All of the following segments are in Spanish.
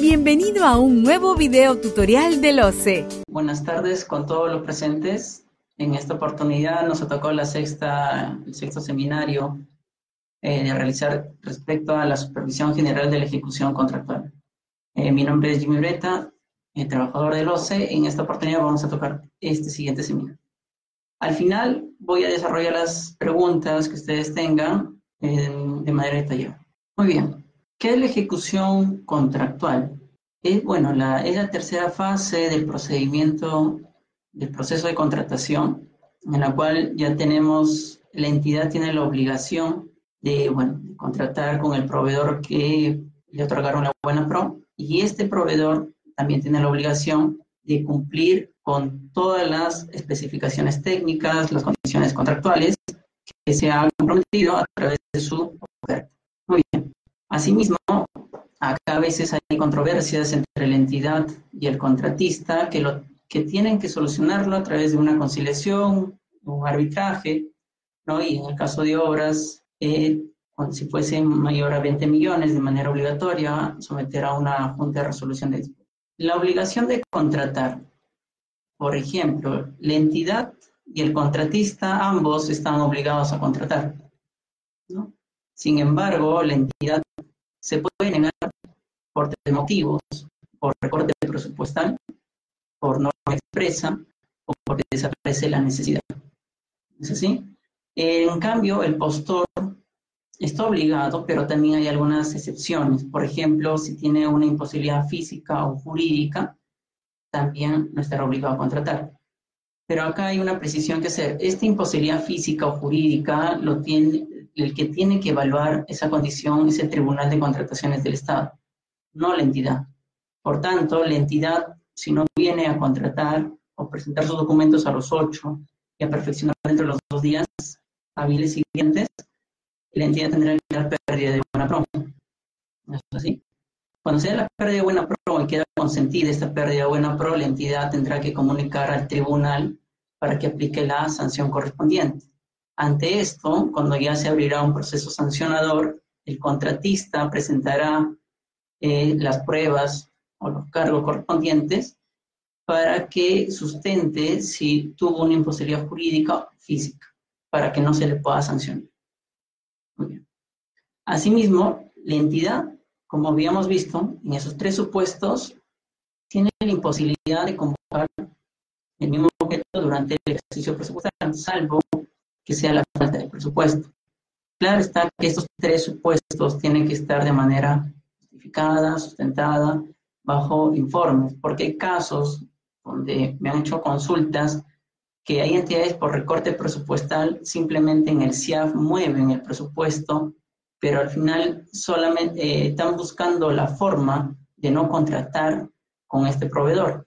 Bienvenido a un nuevo video tutorial del OCE. Buenas tardes con todos los presentes. En esta oportunidad nos tocó la sexta, el sexto seminario eh, de realizar respecto a la supervisión general de la ejecución contractual. Eh, mi nombre es Jimmy Breta, eh, trabajador del OCE. En esta oportunidad vamos a tocar este siguiente seminario. Al final voy a desarrollar las preguntas que ustedes tengan de manera detallada. Muy bien. ¿Qué es la ejecución contractual? Es, bueno, la, es la tercera fase del procedimiento, del proceso de contratación, en la cual ya tenemos, la entidad tiene la obligación de, bueno, contratar con el proveedor que le otorgaron la buena pro, y este proveedor también tiene la obligación de cumplir con todas las especificaciones técnicas, las condiciones contractuales que se han comprometido a través de su oferta. Muy bien. Asimismo, acá a veces hay controversias entre la entidad y el contratista que, lo, que tienen que solucionarlo a través de una conciliación, un arbitraje, ¿no? Y en el caso de obras, eh, si fuese mayor a 20 millones de manera obligatoria, someter a una junta de resolución de disputa. La obligación de contratar, por ejemplo, la entidad y el contratista, ambos están obligados a contratar. ¿no? Sin embargo, la entidad se puede negar por tres motivos, por recorte presupuestal, por norma expresa o porque desaparece la necesidad. ¿Es así? En cambio, el postor está obligado, pero también hay algunas excepciones. Por ejemplo, si tiene una imposibilidad física o jurídica, también no estará obligado a contratar. Pero acá hay una precisión que hacer. Esta imposibilidad física o jurídica lo tiene, el que tiene que evaluar esa condición es el Tribunal de Contrataciones del Estado, no la entidad. Por tanto, la entidad, si no viene a contratar o presentar sus documentos a los ocho y a perfeccionar dentro de los dos días hábiles siguientes, la entidad tendrá que dar pérdida de buena. ¿No es así? Cuando sea la pérdida de buena pro y queda consentida esta pérdida de buena pro, la entidad tendrá que comunicar al tribunal para que aplique la sanción correspondiente. Ante esto, cuando ya se abrirá un proceso sancionador, el contratista presentará eh, las pruebas o los cargos correspondientes para que sustente si tuvo una imposibilidad jurídica o física, para que no se le pueda sancionar. Muy bien. Asimismo, la entidad, como habíamos visto, en esos tres supuestos, tiene la imposibilidad de convocar el mismo objeto durante el ejercicio presupuestario, salvo que sea la falta de presupuesto. Claro está que estos tres supuestos tienen que estar de manera sustentada, bajo informes, porque hay casos donde me han hecho consultas que hay entidades por recorte presupuestal, simplemente en el CIAF mueven el presupuesto, pero al final solamente eh, están buscando la forma de no contratar con este proveedor.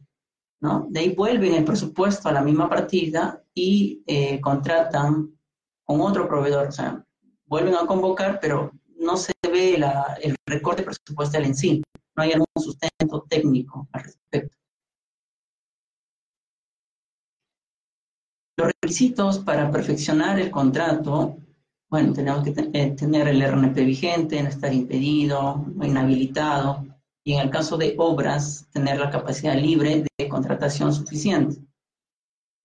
¿no? De ahí vuelven el presupuesto a la misma partida y eh, contratan con otro proveedor. O sea, vuelven a convocar, pero no se ve el recorte presupuestal en sí. No hay algún sustento técnico al respecto. Los requisitos para perfeccionar el contrato, bueno, tenemos que eh, tener el RNP vigente, no estar impedido, no inhabilitado, y en el caso de obras, tener la capacidad libre de contratación suficiente.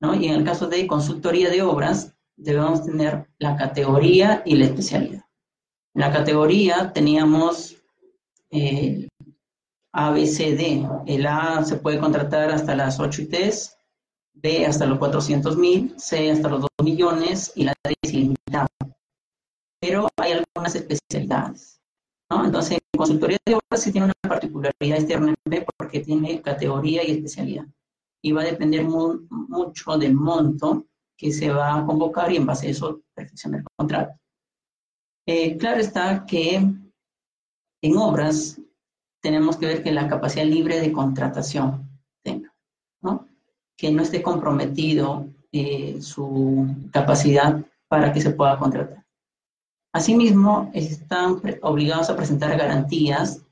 ¿no? Y en el caso de consultoría de obras, debemos tener la categoría y la especialidad. En la categoría teníamos eh, A, B, C, D. El A se puede contratar hasta las 8 ITs, B hasta los 400 mil, C hasta los 2 millones y la D es ilimitada. Pero hay algunas especialidades. ¿no? Entonces, en consultoría de obras sí tiene una particularidad este RNP porque tiene categoría y especialidad. Y va a depender mucho del monto que se va a convocar y en base a eso perfeccionar el contrato. Eh, claro está que en obras tenemos que ver que la capacidad libre de contratación tenga, ¿no? que no esté comprometido eh, su capacidad para que se pueda contratar. Asimismo, están obligados a presentar garantías,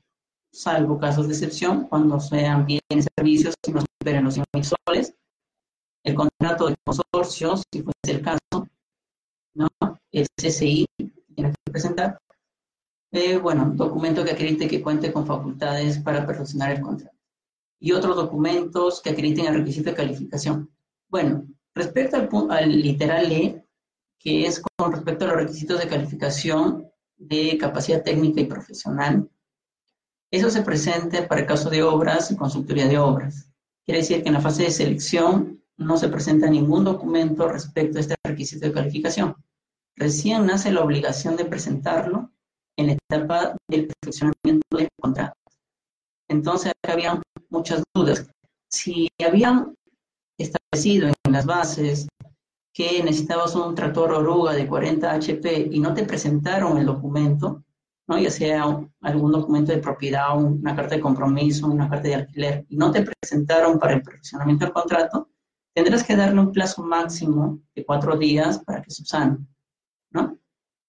salvo casos de excepción, cuando sean bienes servicios y no superen los 100 soles, el contrato de consorcio, si fuese el caso, ¿no? el CCI tiene que presentar, Eh, bueno, documento que acredite que cuente con facultades para perfeccionar el contrato. Y otros documentos que acrediten el requisito de calificación. Bueno, respecto al, al literal E, que es con respecto a los requisitos de calificación de capacidad técnica y profesional, eso se presenta para el caso de obras y consultoría de obras. Quiere decir que en la fase de selección no se presenta ningún documento respecto a este requisito de calificación. Recién nace la obligación de presentarlo en la etapa del perfeccionamiento del contrato. Entonces, había muchas dudas. Si habían establecido en las bases que necesitabas un tractor oruga de 40 HP y no te presentaron el documento, ¿no? ya sea algún documento de propiedad, una carta de compromiso, una carta de alquiler, y no te presentaron para el perfeccionamiento del contrato, tendrás que darle un plazo máximo de cuatro días para que subsane. ¿No?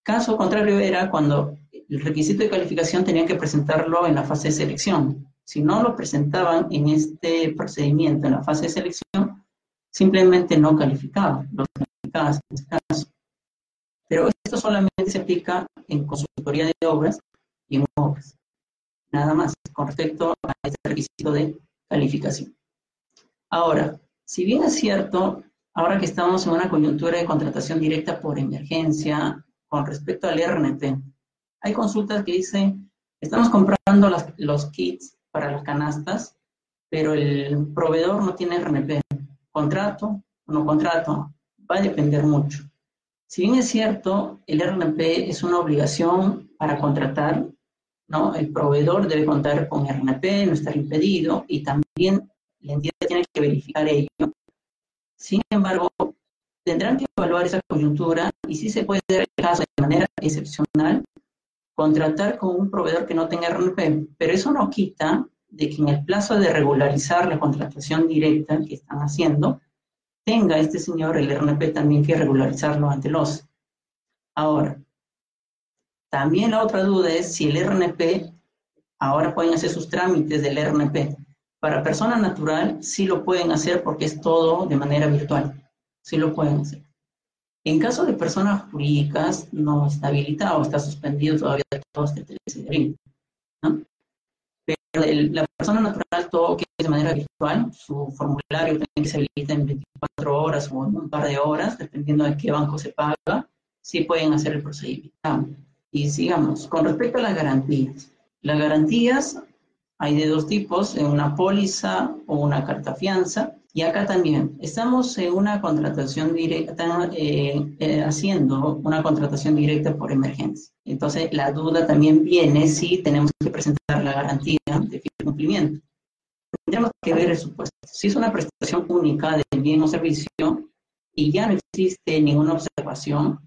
Caso contrario era cuando el requisito de calificación tenían que presentarlo en la fase de selección. Si no lo presentaban en este procedimiento, en la fase de selección, simplemente no calificaban, los calificaban en este caso. Pero esto solamente se aplica en consultoría de obras y en obras. Nada más con respecto a este requisito de calificación. Ahora, si bien es cierto, ahora que estamos en una coyuntura de contratación directa por emergencia con respecto al RNP, hay consultas que dicen, estamos comprando los kits para las canastas, pero el proveedor no tiene RNP. ¿Contrato o no contrato? Va a depender mucho. Si bien es cierto, el RNP es una obligación para contratar, ¿no? El proveedor debe contar con RNP, no estar impedido, y también la entidad tiene que verificar ello. Sin embargo, tendrán que evaluar esa coyuntura y si se puede dar el caso de manera excepcional, contratar con un proveedor que no tenga RNP, pero eso no quita de que en el plazo de regularizar la contratación directa que están haciendo, tenga este señor el RNP también que regularizarlo ante los. Ahora, también la otra duda es si el RNP, ahora pueden hacer sus trámites del RNP. Para persona natural sí lo pueden hacer porque es todo de manera virtual. Sí lo pueden hacer. En caso de personas jurídicas, no está habilitado, está suspendido todavía todo este ¿no? la persona natural, todo que es de manera virtual, su formulario tiene que se habilita en 24 horas o en un par de horas, dependiendo de qué banco se paga, sí pueden hacer el procedimiento. Y sigamos, con respecto a las garantías. Las garantías hay de dos tipos, una póliza o una carta fianza. Y acá también, estamos en una contratación directa, eh, eh, haciendo una contratación directa por emergencia. Entonces, la duda también viene si tenemos que presentar la garantía de cumplimiento. Tendríamos que ver el supuesto. Si es una prestación única del bien o servicio y ya no existe ninguna observación,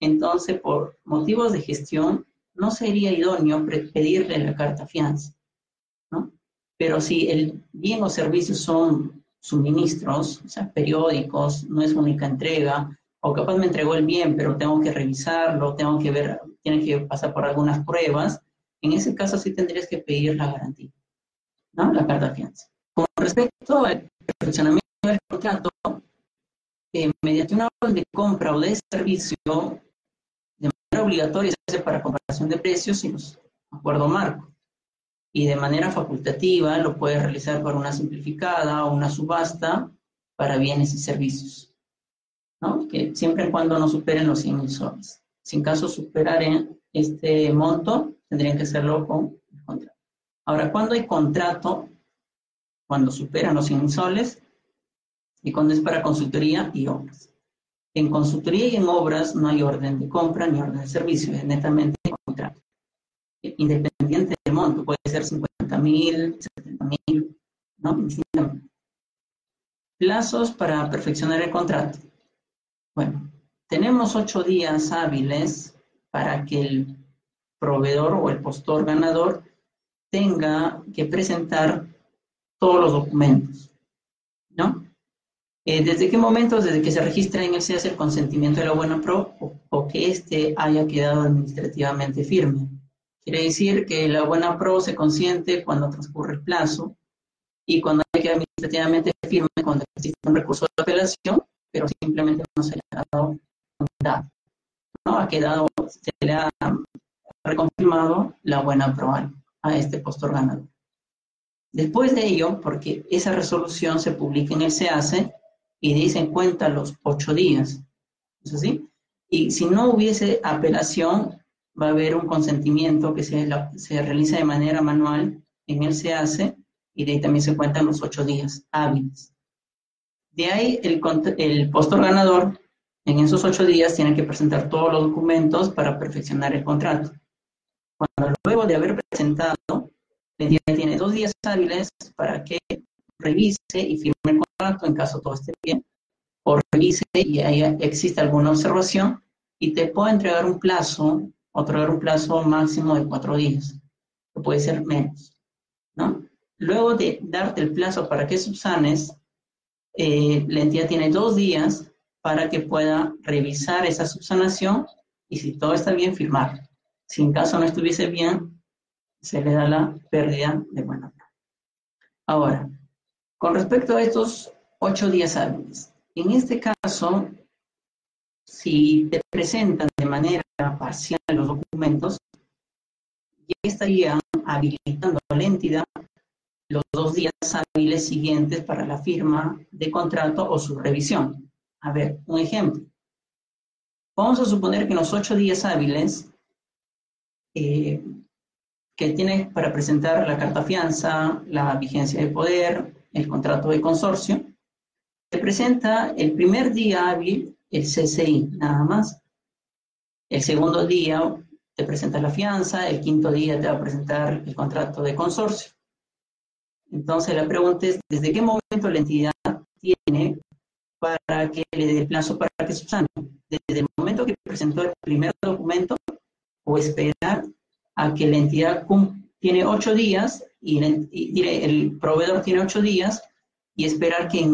entonces, por motivos de gestión, no sería idóneo pedirle la carta fianza. Pero si el bien o servicio son suministros, o sea, periódicos, no es única entrega, o capaz me entregó el bien, pero tengo que revisarlo, tengo que ver, tiene que pasar por algunas pruebas, en ese caso sí tendrías que pedir la garantía, ¿no? La carta de fianza. Con respecto al perfeccionamiento del contrato, eh, mediante una orden de compra o de servicio, de manera obligatoria se hace para comparación de precios y los acuerdo marco y de manera facultativa lo puede realizar por una simplificada o una subasta para bienes y servicios, ¿no? que siempre y cuando no superen los 100 mil soles. Si en caso superaren este monto, tendrían que hacerlo con el contrato. Ahora, cuando hay contrato, cuando superan los 100 mil soles, y cuando es para consultoría y obras. En consultoría y en obras no hay orden de compra ni orden de servicio, es netamente contrato. Independiente puede ser 50 mil, 70 mil, ¿no? Plazos para perfeccionar el contrato. Bueno, tenemos ocho días hábiles para que el proveedor o el postor ganador tenga que presentar todos los documentos, ¿no? Eh, ¿Desde qué momento? Desde que se registra en el CES el consentimiento de la buena pro o, o que éste haya quedado administrativamente firme. Quiere decir que la buena pro se consiente cuando transcurre el plazo y cuando hay que administrativamente firme cuando existe un recurso de apelación, pero simplemente no se le ha dado ¿no? Ha quedado, se le ha reconfirmado la buena probable a este postor ganador. Después de ello, porque esa resolución se publica en el SEACE y dice en cuenta los ocho días, ¿es así? Y si no hubiese apelación, va a haber un consentimiento que se, se realiza de manera manual en el SEACE y de ahí también se cuentan los ocho días hábiles. De ahí el, el postor ganador en esos ocho días tiene que presentar todos los documentos para perfeccionar el contrato. Cuando luego de haber presentado, la tiene dos días hábiles para que revise y firme el contrato en caso todo esté bien, o revise y haya, existe alguna observación y te puede entregar un plazo, otorgar un plazo máximo de cuatro días, que puede ser menos, ¿no? Luego de darte el plazo para que subsanes, eh, la entidad tiene dos días para que pueda revisar esa subsanación y si todo está bien, firmar. Si en caso no estuviese bien, se le da la pérdida de buena Ahora, con respecto a estos ocho días hábiles, en este caso, si te presentan de manera parcial los documentos, ya estarían habilitando a la entidad los dos días hábiles siguientes para la firma de contrato o su revisión. A ver, un ejemplo. Vamos a suponer que los ocho días hábiles eh, que tiene para presentar la carta fianza, la vigencia de poder, el contrato de consorcio, se presenta el primer día hábil el CCI, nada más. El segundo día te presenta la fianza, el quinto día te va a presentar el contrato de consorcio. Entonces la pregunta es, ¿desde qué momento la entidad tiene para que le dé plazo para que subsane? ¿Desde el momento que presentó el primer documento o esperar a que la entidad tiene ocho días y, el, proveedor tiene ocho días y esperar que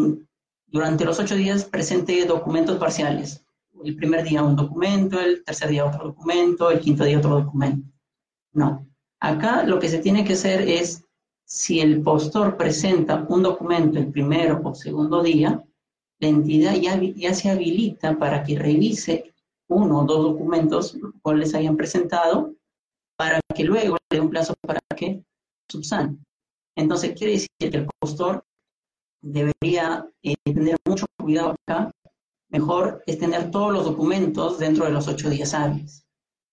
durante los ocho días presente documentos parciales? El primer día un documento, el tercer día otro documento, el quinto día otro documento. No. Acá lo que se tiene que hacer es si el postor presenta un documento el primero o segundo día, la entidad ya, ya se habilita para que revise uno o dos documentos cuales hayan presentado para que luego le dé un plazo para que subsane. Entonces, quiere decir que el postor debería eh, tener mucho cuidado acá. Mejor es tener todos los documentos dentro de los ocho días hábiles,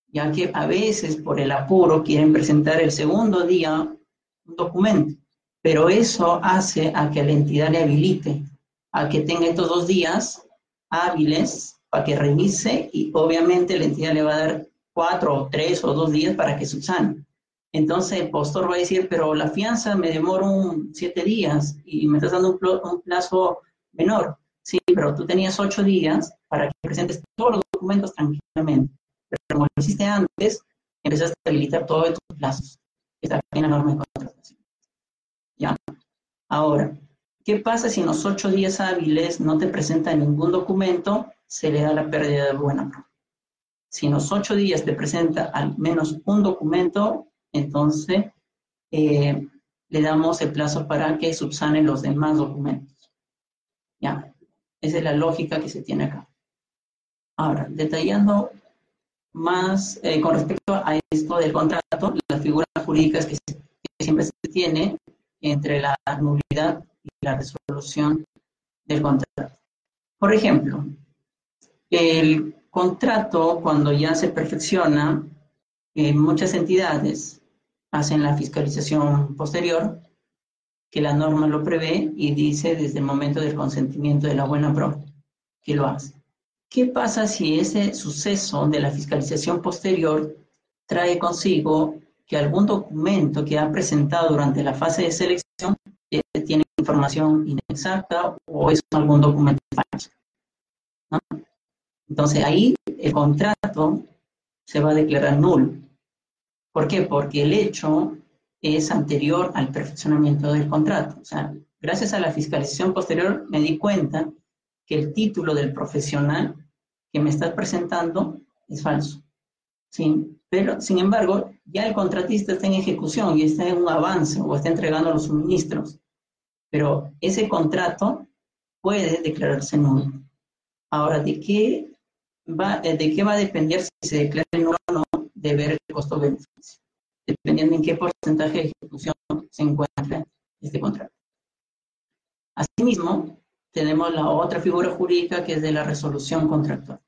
ya que a veces por el apuro quieren presentar el segundo día un documento, pero eso hace a que la entidad le habilite, a que tenga estos dos días hábiles para que revise y obviamente la entidad le va a dar cuatro o tres o dos días para que subsane. Entonces el postor va a decir, pero la fianza me demora un siete días y me estás dando un, plazo menor. Sí, pero tú tenías ocho días para que presentes todos los documentos tranquilamente. Pero como lo hiciste antes, empezaste a habilitar todos tus plazos. Está en la norma de contratación. ¿Ya? Ahora, ¿qué pasa si en los ocho días hábiles no te presenta ningún documento? Se le da la pérdida de buena Si en los ocho días te presenta al menos un documento, entonces eh, le damos el plazo para que subsane los demás documentos. ¿Ya? Esa es la lógica que se tiene acá. Ahora, detallando más eh, con respecto a esto del contrato, las figuras jurídicas que, siempre se tiene entre la nulidad y la resolución del contrato. Por ejemplo, el contrato, cuando ya se perfecciona, en muchas entidades hacen la fiscalización posterior, que la norma lo prevé y dice desde el momento del consentimiento de la buena pro que lo hace. ¿Qué pasa si ese suceso de la fiscalización posterior trae consigo que algún documento que ha presentado durante la fase de selección tiene información inexacta o es algún documento falso? Entonces ahí el contrato se va a declarar nulo. ¿Por qué? Porque el hecho es anterior al perfeccionamiento del contrato. O sea, gracias a la fiscalización posterior me di cuenta que el título del profesional que me estás presentando es falso. ¿sí? Pero, sin embargo, ya el contratista está en ejecución y está en un avance o está entregando los suministros. Pero ese contrato puede declararse nulo. Ahora, ¿de qué va, de qué va a depender si se declara nulo o no? De ver el costo-beneficio, dependiendo en qué porcentaje de ejecución se encuentra este contrato. Asimismo, tenemos la otra figura jurídica que es de la resolución contractual,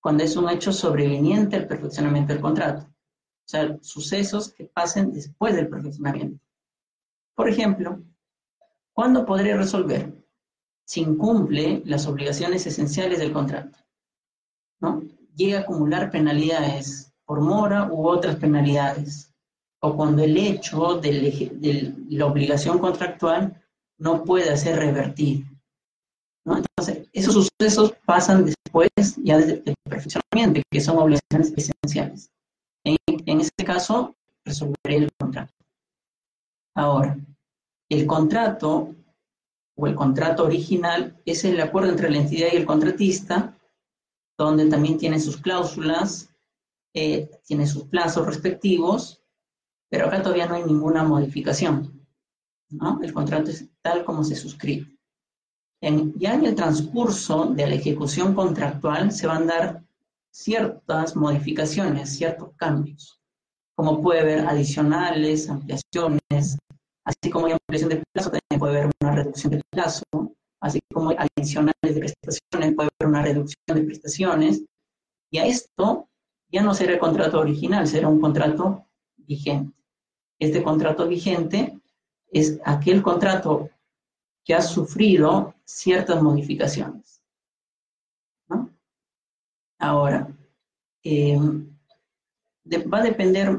cuando es un hecho sobreveniente al perfeccionamiento del contrato, o sea, sucesos que pasen después del perfeccionamiento. Por ejemplo, ¿cuándo podré resolver? Si incumple las obligaciones esenciales del contrato, ¿no? Llega a acumular penalidades por mora u otras penalidades, o cuando el hecho de la obligación contractual no puede ser revertido. ¿no? Entonces, esos sucesos pasan después ya del perfeccionamiento, que son obligaciones esenciales. En, en este caso, resolveré el contrato. Ahora, el contrato o el contrato original es el acuerdo entre la entidad y el contratista, donde también tiene sus cláusulas, eh, tiene sus plazos respectivos, pero acá todavía no hay ninguna modificación. ¿no? El contrato es tal como se suscribe. En, ya en el transcurso de la ejecución contractual se van a dar ciertas modificaciones, ciertos cambios, como puede haber adicionales, ampliaciones, así como hay ampliación de plazo, también puede haber una reducción de plazo, así como hay adicionales de prestaciones, puede haber una reducción de prestaciones, y a esto ya no será el contrato original, será un contrato vigente. Este contrato vigente es aquel contrato que ha sufrido ciertas modificaciones. Ahora, eh, va a depender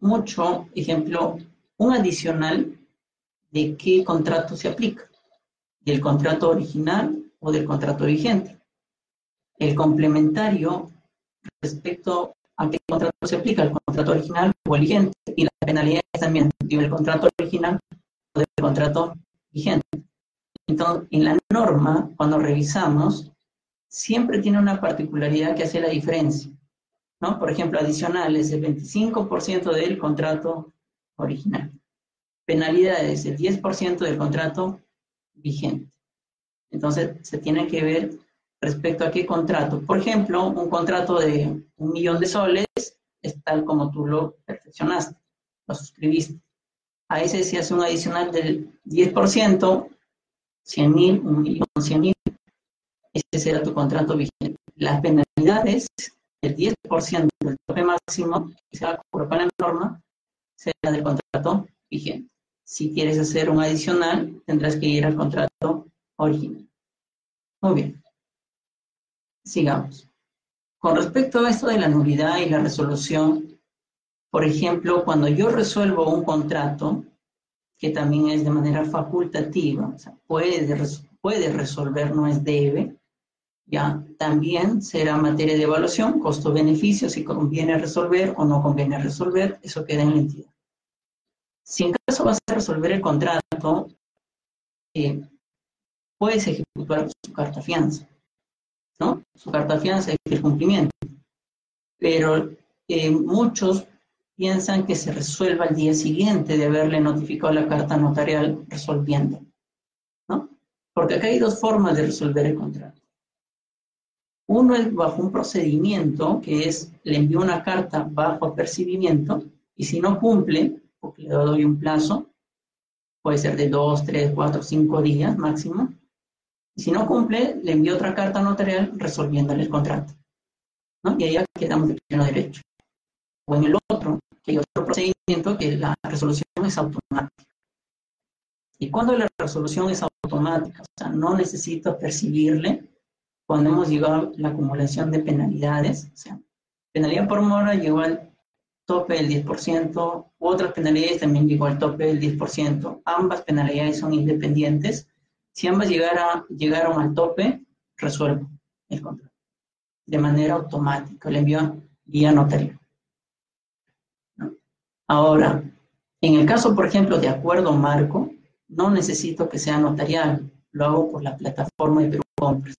mucho, ejemplo, un adicional de qué contrato se aplica, del contrato original o del contrato vigente. El complementario respecto a qué contrato se aplica, el contrato original o el vigente, y las penalidades también, del contrato original o del contrato vigente. Entonces, en la norma, cuando revisamos, siempre tiene una particularidad que hace la diferencia. ¿no? Por ejemplo, adicionales, el 25% del contrato original. Penalidades, el 10% del contrato vigente. Entonces, se tiene que ver respecto a qué contrato. Por ejemplo, un contrato de un millón de soles es tal como tú lo perfeccionaste, lo suscribiste. A ese se hace un adicional del 10%, 100 mil, un millón, 100 mil. Ese será tu contrato vigente. Las penalidades, el 10% del tope máximo que se va a cobrar para la norma, será del contrato vigente. Si quieres hacer un adicional, tendrás que ir al contrato original. Muy bien. Sigamos. Con respecto a esto de la nulidad y la resolución, por ejemplo, cuando yo resuelvo un contrato, que también es de manera facultativa, o sea, puede, resolver, no es debe, ya también será materia de evaluación, costo-beneficio, si conviene resolver o no conviene resolver, eso queda en la entidad. Si en caso vas a resolver el contrato, eh, puedes ejecutar su carta fianza, ¿no? Su carta fianza es el cumplimiento. Pero eh, muchos piensan que se resuelva al día siguiente de haberle notificado la carta notarial resolviendo, ¿no? Porque acá hay dos formas de resolver el contrato. Uno es bajo un procedimiento que es, le envío una carta bajo apercibimiento y si no cumple, porque le doy un plazo, puede ser de dos, tres, cuatro, cinco días máximo. Si no cumple, le envío otra carta notarial resolviéndole el contrato. ¿no? Y ahí ya quedamos de pleno derecho. O en el otro, que hay otro procedimiento que la resolución es automática. Y cuando la resolución es automática, o sea, no necesito percibirle, cuando hemos llegado a la acumulación de penalidades, o sea, penalidad por mora llegó al tope del 10%, otras penalidades también llegó al tope del 10%, ambas penalidades son independientes. Si ambas llegara, llegaron al tope, resuelvo el contrato de manera automática, le envío vía notario. Ahora, en el caso, por ejemplo, de acuerdo marco, no necesito que sea notarial, lo hago por la plataforma de Perú Compras.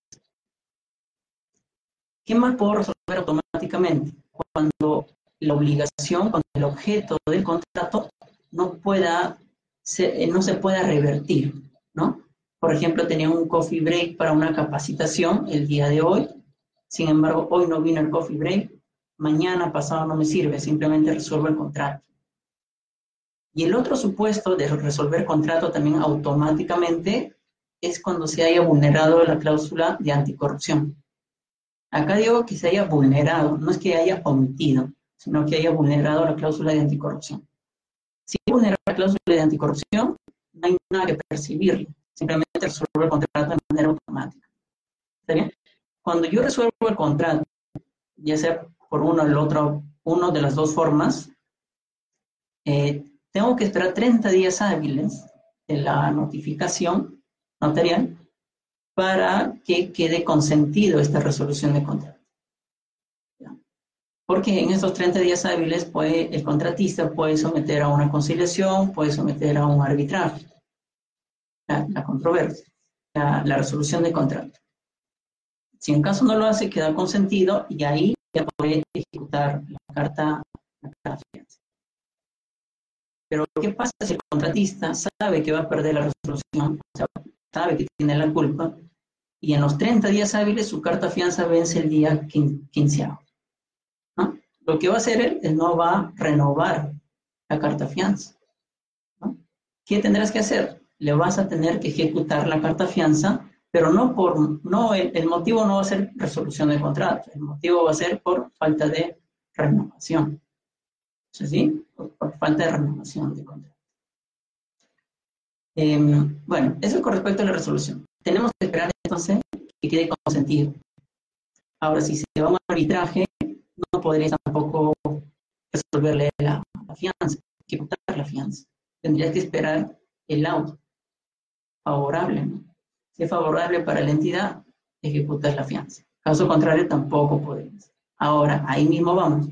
¿Qué más puedo resolver automáticamente? Cuando la obligación con el objeto del contrato no pueda eh, no se pueda revertir, ¿no? Por ejemplo, tenía un coffee break para una capacitación el día de hoy, sin embargo, hoy no vino el coffee break, mañana pasado no me sirve, simplemente resuelvo el contrato. Y el otro supuesto de resolver contrato también automáticamente es cuando se haya vulnerado la cláusula de anticorrupción. Acá digo que se haya vulnerado, no es que haya omitido, sino que haya vulnerado la cláusula de anticorrupción. Si vulnera la cláusula de anticorrupción, no hay nada que percibirle, simplemente resuelve el contrato de manera automática. ¿Está bien? Cuando yo resuelvo el contrato, ya sea por uno o el otro, uno de las dos formas, eh, tengo que esperar 30 días hábiles de la notificación notarial para que quede consentido esta resolución de contrato. Porque en estos 30 días hábiles puede, el contratista puede someter a una conciliación, puede someter a un arbitraje, la, controversia, la, resolución de contrato. Si en caso no lo hace, queda consentido y ahí ya puede ejecutar la carta, la carta fianza. Pero, ¿qué pasa si el contratista sabe que va a perder la resolución, sabe que tiene la culpa, y en los 30 días hábiles su carta fianza vence el día quinceavo? Lo que va a hacer él es no va a renovar la carta fianza. ¿Qué tendrás que hacer? Le vas a tener que ejecutar la carta fianza, pero no por, no, el, motivo no va a ser resolución de contrato, el motivo va a ser por falta de renovación. ¿Sí? Por, por falta de renovación de contrato. Em, bueno, eso con respecto a la resolución. Tenemos que esperar entonces que quede consentido. Ahora, si se va a un arbitraje, no podrías tampoco resolverle la, fianza, ejecutar la fianza. Tendrías que esperar el laudo favorable. Si es favorable para la entidad, ejecutas la fianza. Caso contrario, tampoco podrías. Ahora, ahí mismo vamos.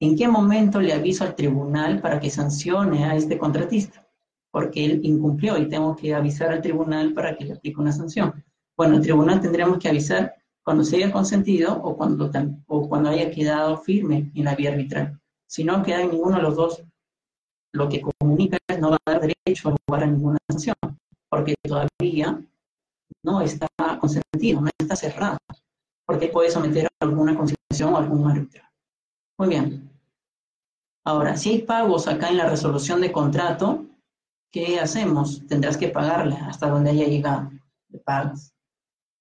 ¿En qué momento le aviso al tribunal para que sancione a este contratista? Porque él incumplió y tengo que avisar al tribunal para que le aplique una sanción. Bueno, el tribunal tendremos que avisar cuando se haya consentido o cuando, o cuando haya quedado firme en la vía arbitral. Si no queda en ninguno de los dos, lo que comunica es no va a dar derecho a jugar a ninguna sanción, porque todavía no está consentido, no está cerrado, porque puede someter alguna conciliación o algún arbitral. Muy bien. Ahora, si hay pagos acá en la resolución de contrato, ¿qué hacemos? Tendrás que pagarle hasta donde haya llegado. Le pagas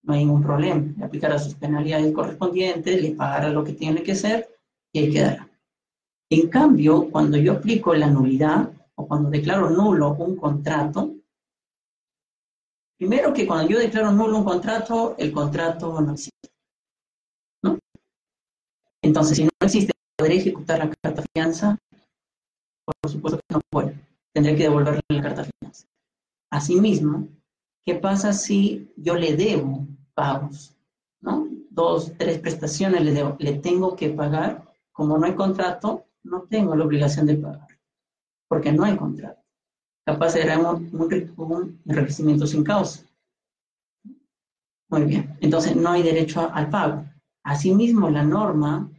no hay ningún problema. Le aplicará sus penalidades correspondientes, le pagará lo que tiene que ser y ahí quedará. En cambio, cuando yo aplico la nulidad o cuando declaro nulo un contrato, primero que cuando yo declaro nulo un contrato, el contrato no existe. Entonces, si no existe, ¿podré ejecutar la carta fianza? Por supuesto que no puedo. Tendré que devolverle la carta fianza. Asimismo, ¿Qué pasa si yo le debo pagos? Dos, tres prestaciones le debo, le tengo que pagar. Como no hay contrato, no tengo la obligación de pagar, porque no hay contrato. Capaz era un, un, enriquecimiento sin causa. Muy bien, entonces no hay derecho al pago. Asimismo, la norma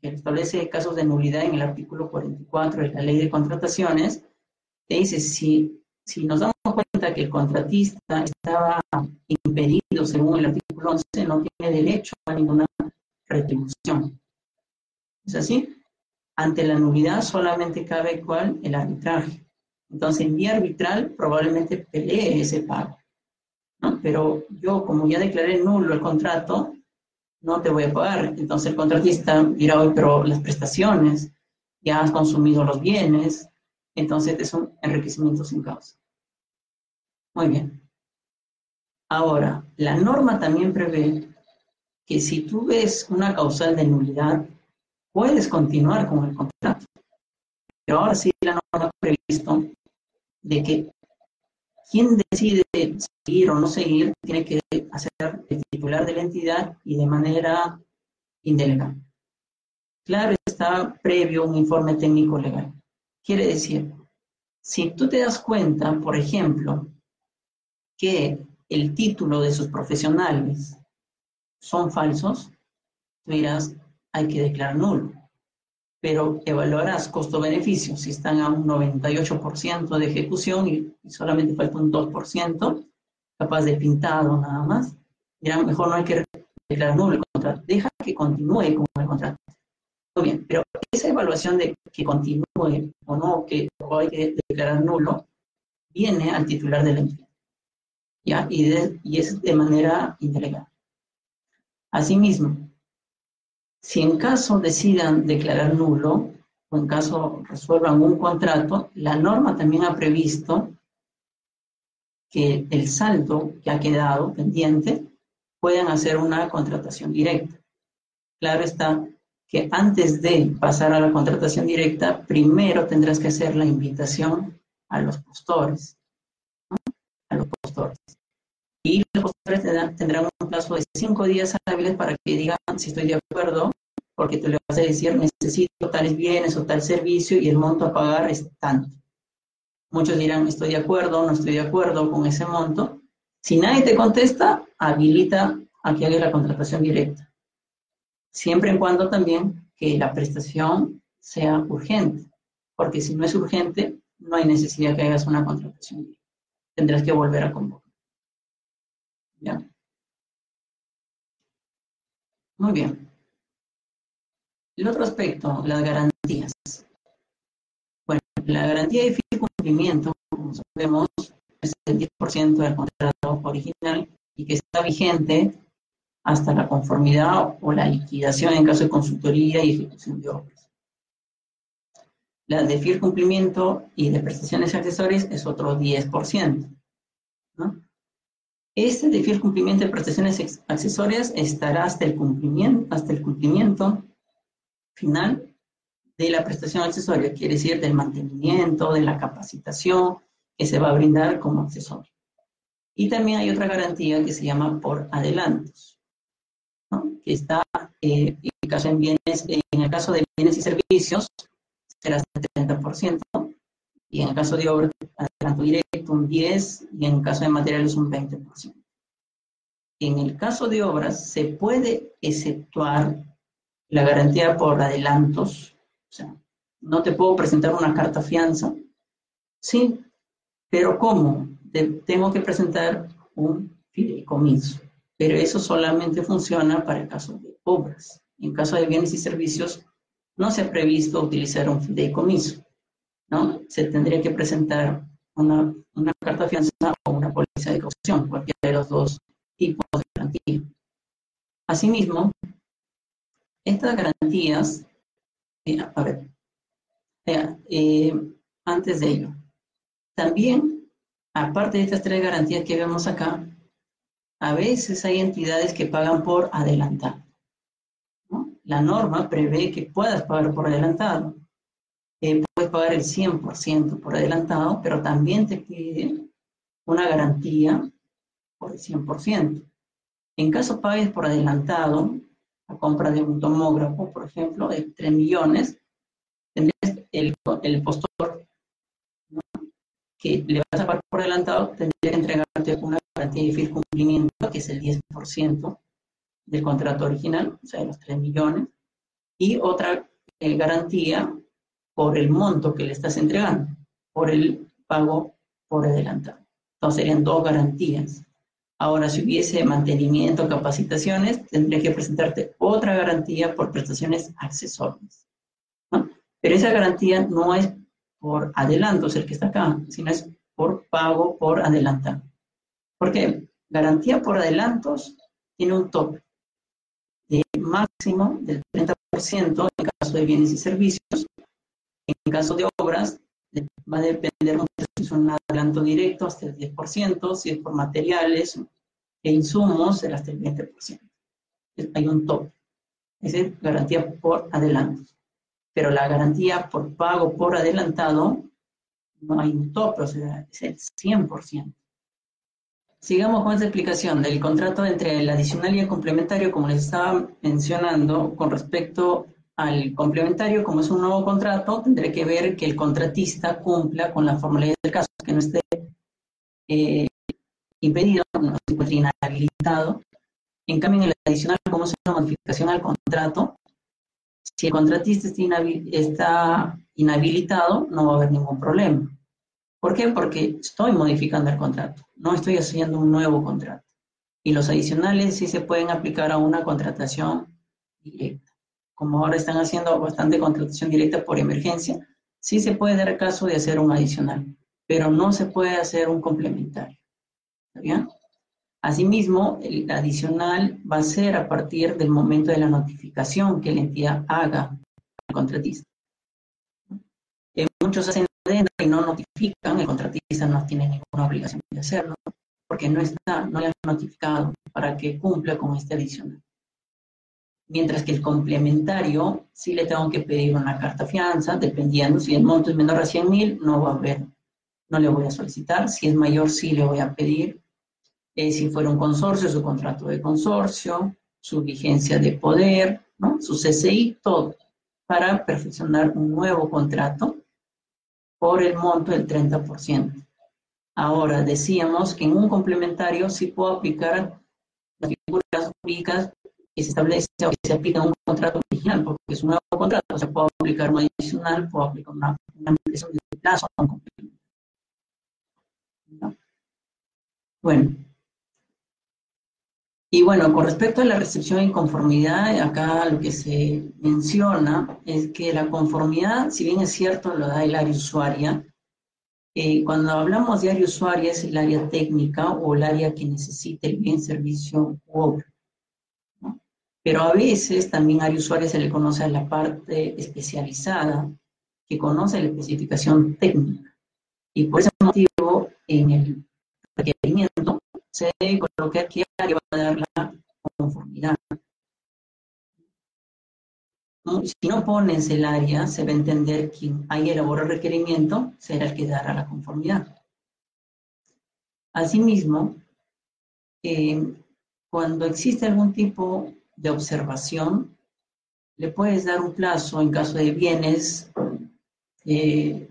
que establece casos de nulidad en el artículo 44 de la ley de contrataciones, te dice si si nos damos cuenta que el contratista estaba impedido según el artículo 11, no tiene derecho a ninguna retribución. ¿Es así? Ante la nulidad solamente cabe cuál? El arbitraje. Entonces, en vía arbitral probablemente pelee ese pago. Pero yo, como ya declaré nulo el contrato, no te voy a pagar. Entonces el contratista dirá, hoy, pero las prestaciones, ya has consumido los bienes, entonces es un enriquecimiento sin causa. Muy bien. Ahora, la norma también prevé que si tú ves una causal de nulidad, puedes continuar con el contrato. Pero ahora sí la norma ha previsto de que quien decide seguir o no seguir tiene que hacer el titular de la entidad y de manera indelegable. Claro, está previo un informe técnico legal. Quiere decir, si tú te das cuenta, por ejemplo, que el título de sus profesionales son falsos, tú dirás, hay que declarar nulo. Pero evaluarás costo-beneficio. Si están a un 98% de ejecución y, solamente falta un 2%, capaz de pintado nada más, dirán, mejor no hay que declarar nulo el contrato. Deja que continúe con el contrato. Muy bien, pero esa evaluación de que continúe o no, que o hay que declarar nulo, viene al titular de la entidad. ¿Ya? Y, y es de manera ilegal. Asimismo, si en caso decidan declarar nulo, o en caso resuelvan un contrato, la norma también ha previsto que el saldo que ha quedado pendiente puedan hacer una contratación directa. Claro está que antes de pasar a la contratación directa, primero tendrás que hacer la invitación a los postores. A los postores. Y los postores tendrán, un plazo de cinco días hábiles para que digan si estoy de acuerdo, porque te le vas a decir necesito tales bienes o tal servicio y el monto a pagar es tanto. Muchos dirán, estoy de acuerdo, no estoy de acuerdo con ese monto. Si nadie te contesta, habilita a que hagas la contratación directa. Siempre y cuando también que la prestación sea urgente, porque si no es urgente, no hay necesidad que hagas una contratación directa. Tendrás que volver a convocar. ¿Ya? Muy bien. El otro aspecto, las garantías. Bueno, la garantía de cumplimiento, como sabemos, es el 10% del contrato original y que está vigente hasta la conformidad o la liquidación en caso de consultoría y ejecución de obras. La de fiel cumplimiento y de prestaciones accesorias es otro 10%. ¿no? Este de fiel cumplimiento de prestaciones accesorias estará hasta el cumplimiento, hasta el cumplimiento final de la prestación accesoria, quiere decir del mantenimiento, de la capacitación que se va a brindar como accesorio. Y también hay otra garantía que se llama por adelantos, que está eh, en, bienes, en el caso de bienes y servicios, será 70%, y en el caso de obras, adelanto directo un 10%, y en el caso de materiales un 20%. En el caso de obras, se puede exceptuar la garantía por adelantos o sea, no te puedo presentar una carta fianza. Sí, pero ¿cómo? tengo que presentar un fideicomiso. Pero eso solamente funciona para el caso de obras. En caso de bienes y servicios, no se ha previsto utilizar un fideicomiso. Se tendría que presentar una, carta fianza o una póliza de caución, cualquiera de los dos tipos de garantía. Asimismo, estas garantías a ver, eh, antes de ello, también, aparte de estas tres garantías que vemos acá, a veces hay entidades que pagan por adelantado. La norma prevé que puedas pagar por adelantado. Eh, puedes pagar el 100% por adelantado, pero también te pide una garantía por el 100%. En caso pagues por adelantado, la compra de un tomógrafo, por ejemplo, de 3 millones, tendrías el, el postor que le vas a pagar por adelantado, tendría que entregarte una garantía de cumplimiento, que es el 10% del contrato original, o sea, de los 3 millones, y otra eh, garantía por el monto que le estás entregando, por el pago por adelantado. Entonces serían dos garantías. Ahora, si hubiese mantenimiento, capacitaciones, tendría que presentarte otra garantía por prestaciones accesorias. Pero esa garantía no es por adelanto, es el que está acá, sino es por pago por adelantado. ¿Por qué? Garantía por adelantos tiene un tope de máximo del 30% en caso de bienes y servicios. En caso de obras, va a depender si es un adelanto directo hasta el 10%, si es por materiales e insumos será hasta el 20%. Hay un tope. Esa es garantía por adelanto. Pero la garantía por pago por adelantado no hay un tope, o sea, es el 100%. Sigamos con esta explicación del contrato entre el adicional y el complementario, como les estaba mencionando, con respecto al complementario, como es un nuevo contrato, tendré que ver que el contratista cumpla con la formalidad del caso, que no esté eh, impedido, no se encuentre inhabilitado. En cambio, en el adicional, como es una modificación al contrato, si el contratista está inhabilitado, no va a haber ningún problema. ¿Por qué? Porque estoy modificando el contrato, no estoy haciendo un nuevo contrato. Y los adicionales sí se pueden aplicar a una contratación directa. Como ahora están haciendo bastante contratación directa por emergencia, sí se puede dar caso de hacer un adicional, pero no se puede hacer un complementario. ¿Está bien? Asimismo, el adicional va a ser a partir del momento de la notificación que la entidad haga al contratista. Eh, muchos hacen y no notifican, el contratista no tiene ninguna obligación de hacerlo, porque no está, no le han notificado para que cumpla con este adicional. Mientras que el complementario, sí le tengo que pedir una carta fianza, dependiendo, si el monto es menor a 100 mil, no va a haber, no le voy a solicitar, si es mayor, sí le voy a pedir, eh, si fuera un consorcio, su contrato de consorcio, su vigencia de poder, ¿no? su CCI, todo, para perfeccionar un nuevo contrato por el monto del 30%. Ahora, decíamos que en un complementario sí puedo aplicar las figuras jurídicas que se establece o que se aplica en un contrato original, porque es un nuevo contrato, o sea, puedo aplicar un adicional, puedo aplicar una, una ampliación de plazo complementario. Bueno, y bueno, con respecto a la recepción y conformidad, acá lo que se menciona es que la conformidad, si bien es cierto, lo da el área usuaria, eh, cuando hablamos de área usuaria es el área técnica o el área que necesita el bien, servicio u obra. Pero a veces también área usuaria se le conoce a la parte especializada que conoce la especificación técnica. Y por ese motivo, en el requerimiento se debe colocar qué área va a dar la conformidad. Si no pones el área, se va a entender que ahí elaboró el requerimiento, será el que dará la conformidad. Asimismo, eh, cuando existe algún tipo de observación, le puedes dar un plazo en caso de bienes eh,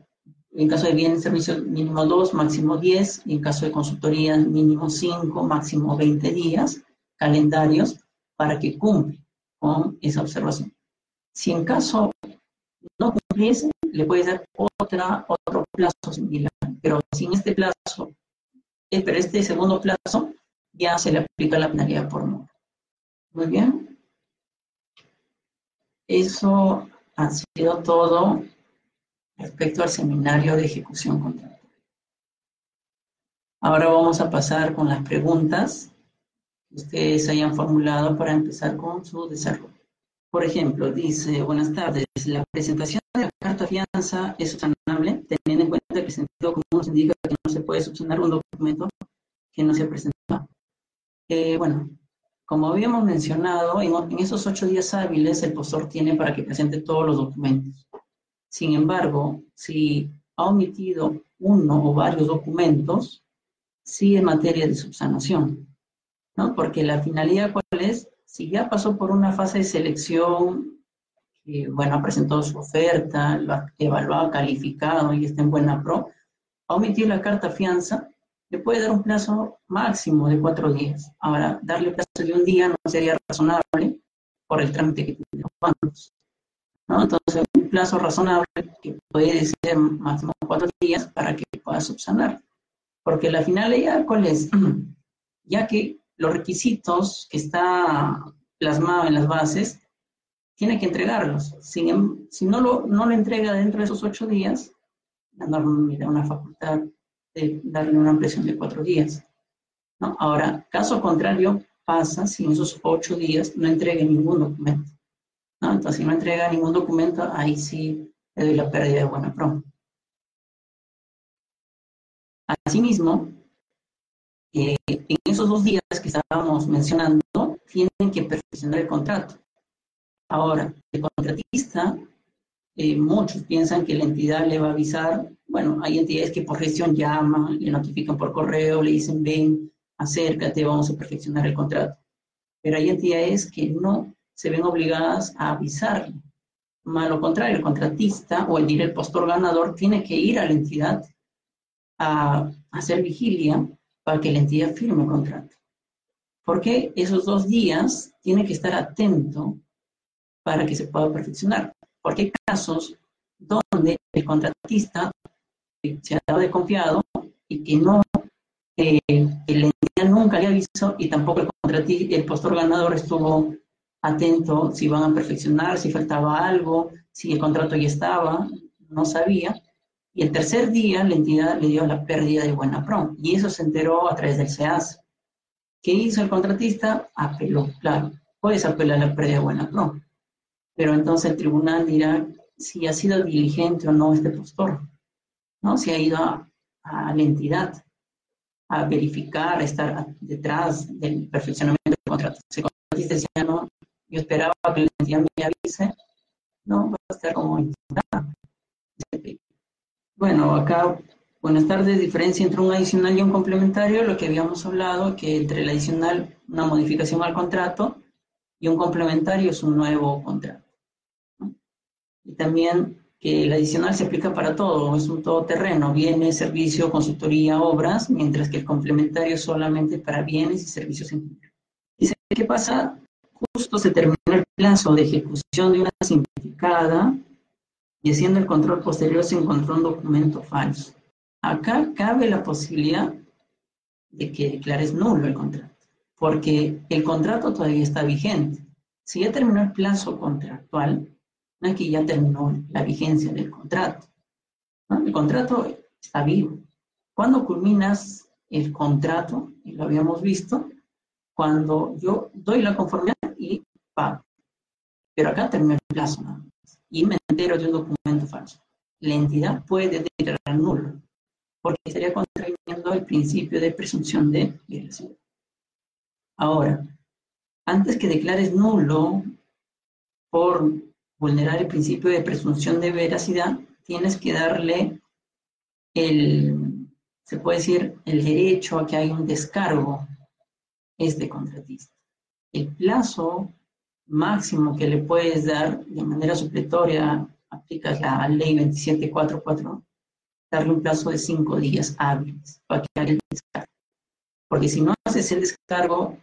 en caso de bienes servicios, mínimo 2, máximo 10. En caso de consultoría, mínimo 5, máximo 20 días, calendarios, para que cumpla con esa observación. Si en caso no cumpliese, le puedes dar otra, otro plazo similar. Pero sin este plazo, eh, este segundo plazo, ya se le aplica la penalidad por mora. Muy bien. Eso ha sido todo respecto al seminario de ejecución contractual. Ahora vamos a pasar con las preguntas que ustedes hayan formulado para empezar con su desarrollo. Por ejemplo, dice, buenas tardes, la presentación de la carta de fianza es subsanable, teniendo en cuenta que el sentido común indica que no se puede subsanar un documento que no se ha presentado. Eh, bueno, como habíamos mencionado, en, en, esos ocho días hábiles el postor tiene para que presente todos los documentos. Sin embargo, si ha omitido uno o varios documentos, sí es materia de subsanación, ¿no? Porque la finalidad, ¿cuál es? Si ya pasó por una fase de selección, bueno, ha presentado su oferta, lo ha evaluado, calificado y está en buena pro, ha omitido la carta fianza, le puede dar un plazo máximo de cuatro días. Ahora, darle plazo de un día no sería razonable por el trámite que tiene los bancos. Entonces, un plazo razonable que puede ser máximo cuatro días para que pueda subsanar. Porque la finalidad, ¿cuál es? Ya que los requisitos que está plasmado en las bases, tiene que entregarlos. Si, si no, lo, no lo entrega dentro de esos ocho días, la norma da una facultad de darle una ampliación de cuatro días. ¿no? Ahora, caso contrario, pasa si en esos ocho días no entregue ningún documento. Entonces, si no entrega ningún documento, ahí sí le doy la pérdida de buena pro. Asimismo, eh, en esos dos días que estábamos mencionando, tienen que perfeccionar el contrato. Ahora, el contratista, eh, muchos piensan que la entidad le va a avisar, bueno, hay entidades que por gestión llaman, le notifican por correo, le dicen, ven, acércate, vamos a perfeccionar el contrato. Pero hay entidades que no se ven obligadas a avisarle. Más lo contrario, el contratista o el, el postor ganador tiene que ir a la entidad a hacer vigilia para que la entidad firme el contrato. Porque esos dos días tiene que estar atento para que se pueda perfeccionar. Porque hay casos donde el contratista se ha dado de confiado y que no, eh, la entidad nunca le avisó y tampoco el, contratista, el postor ganador estuvo atento si van a perfeccionar, si faltaba algo, si el contrato ya estaba, no sabía. Y el tercer día la entidad le dio la pérdida de buena pro y eso se enteró a través del SEAS. ¿Qué hizo el contratista? Apeló, claro, puedes apelar la pérdida de buena pro. Pero entonces el tribunal dirá si ha sido diligente o no este postor, ¿no? Si ha ido a, a la entidad a verificar, a estar detrás del perfeccionamiento del contrato. Si el contratista decía, no, yo esperaba que la entidad me avise, no, va a estar como Bueno, acá, buenas tardes, diferencia entre un adicional y un complementario, lo que habíamos hablado, que entre el adicional, una modificación al contrato, y un complementario es un nuevo contrato. Y también que el adicional se aplica para todo, es un todoterreno, bienes, servicio, consultoría, obras, mientras que el complementario solamente para bienes y servicios en general. Dice, ¿qué pasa? Justo se termina el plazo de ejecución de una simplificada y haciendo el control posterior se encontró un documento falso. Acá cabe la posibilidad de que declares nulo el contrato, porque el contrato todavía está vigente. Si ya terminó el plazo contractual, Aquí ya terminó la vigencia del contrato. El contrato está vivo. ¿Cuándo culminas el contrato? Y lo habíamos visto, cuando yo doy la conformidad y pago. Pero acá terminó el plazo Y me entero de un documento falso. La entidad puede declarar nulo, porque estaría contraviniendo el principio de presunción de violación. Ahora, antes que declares nulo por vulnerar el principio de presunción de veracidad, tienes que darle el, se puede decir, el derecho a que haya un descargo este contratista. El plazo máximo que le puedes dar de manera supletoria, aplicas la ley 2744, darle un plazo de cinco días hábiles para que haga el descargo. Porque si no haces el descargo,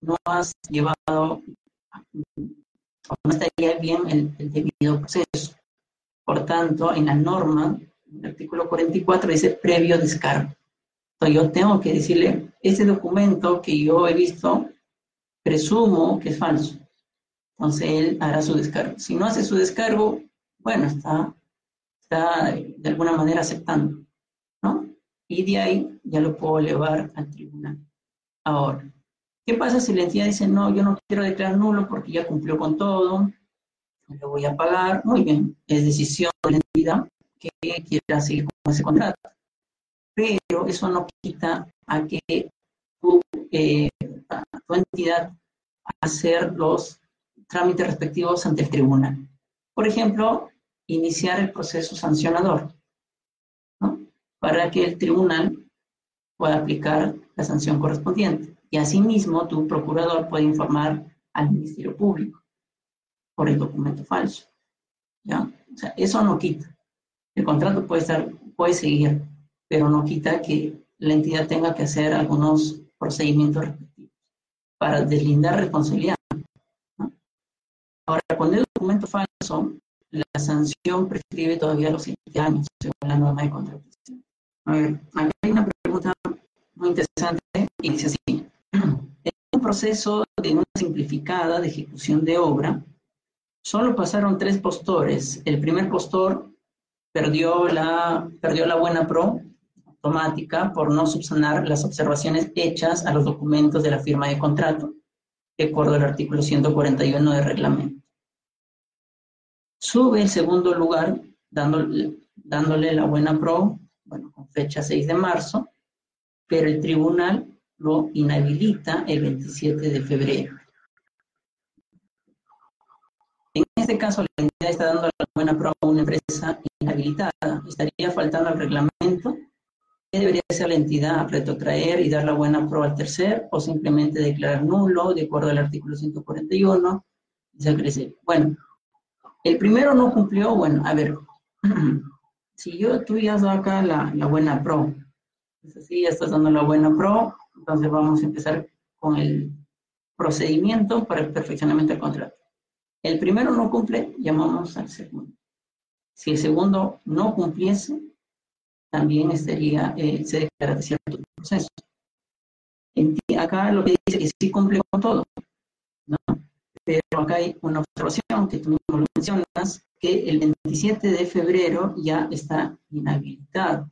no has llevado no estaría bien el, debido proceso. Por tanto, en la norma, en el artículo 44 dice previo descargo. Entonces yo tengo que decirle, ese documento que yo he visto, presumo que es falso. Entonces él hará su descargo. Si no hace su descargo, bueno, está, está de alguna manera aceptando. Y de ahí ya lo puedo llevar al tribunal. Ahora, ¿Qué pasa si la entidad dice, no, yo no quiero declarar nulo porque ya cumplió con todo, le voy a pagar? Muy bien, es decisión de la entidad que quiera seguir con ese contrato. Pero eso no quita a que tu, eh, tu entidad hacer los trámites respectivos ante el tribunal. Por ejemplo, iniciar el proceso sancionador. Para que el tribunal pueda aplicar la sanción correspondiente. Y asimismo, tu procurador puede informar al Ministerio Público por el documento falso. ¿ya? O sea, eso no quita. El contrato puede, estar, puede seguir, pero no quita que la entidad tenga que hacer algunos procedimientos respectivos para deslindar responsabilidad. Ahora, con el documento falso, la sanción prescribe todavía los siete años, según la norma de contratación. A ver, hay una pregunta muy interesante y dice así. En un proceso de una simplificada de ejecución de obra, solo pasaron tres postores. El primer postor perdió la, perdió la buena pro automática por no subsanar las observaciones hechas a los documentos de la firma de contrato, de acuerdo al artículo 141 del reglamento. Sube el segundo lugar dándole, dándole la buena pro, bueno, con fecha 6 de marzo, pero el tribunal lo inhabilita el 27 de febrero. En este caso, la entidad está dando la buena prueba a una empresa inhabilitada. Estaría faltando al reglamento. ¿Qué debería hacer la entidad? ¿Retrotraer y dar la buena prueba al tercer o simplemente declarar nulo de acuerdo al artículo 141? Bueno, el primero no cumplió, bueno, a ver, si yo, tú ya la, la buena pro, es así, ya estás dando la buena pro, entonces vamos a empezar con el procedimiento para el perfeccionamiento del contrato. El primero no cumple, llamamos al segundo. Si el segundo no cumpliese, también estaría, eh, se declara cierto proceso. Acá lo que dice que sí cumple con todo, ¿no? pero acá hay una observación que tú mismo lo mencionas, que el 27 de febrero ya está inhabilitado.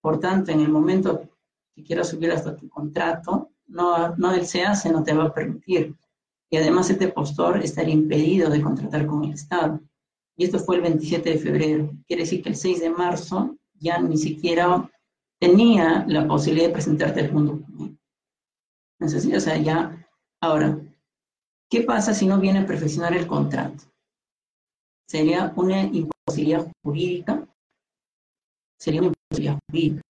Por tanto, en el momento que quieras subir hasta tu contrato, no, no el no te va a permitir. Y además este postor estaría impedido de contratar con el Estado. Y esto fue el 27 de febrero. Quiere decir que el 6 de marzo ya ni siquiera tenía la posibilidad de presentarte algún documento. sea, ya, ahora, ¿qué pasa si no viene a perfeccionar el contrato? Sería una imposibilidad jurídica. Sería una imposibilidad jurídica.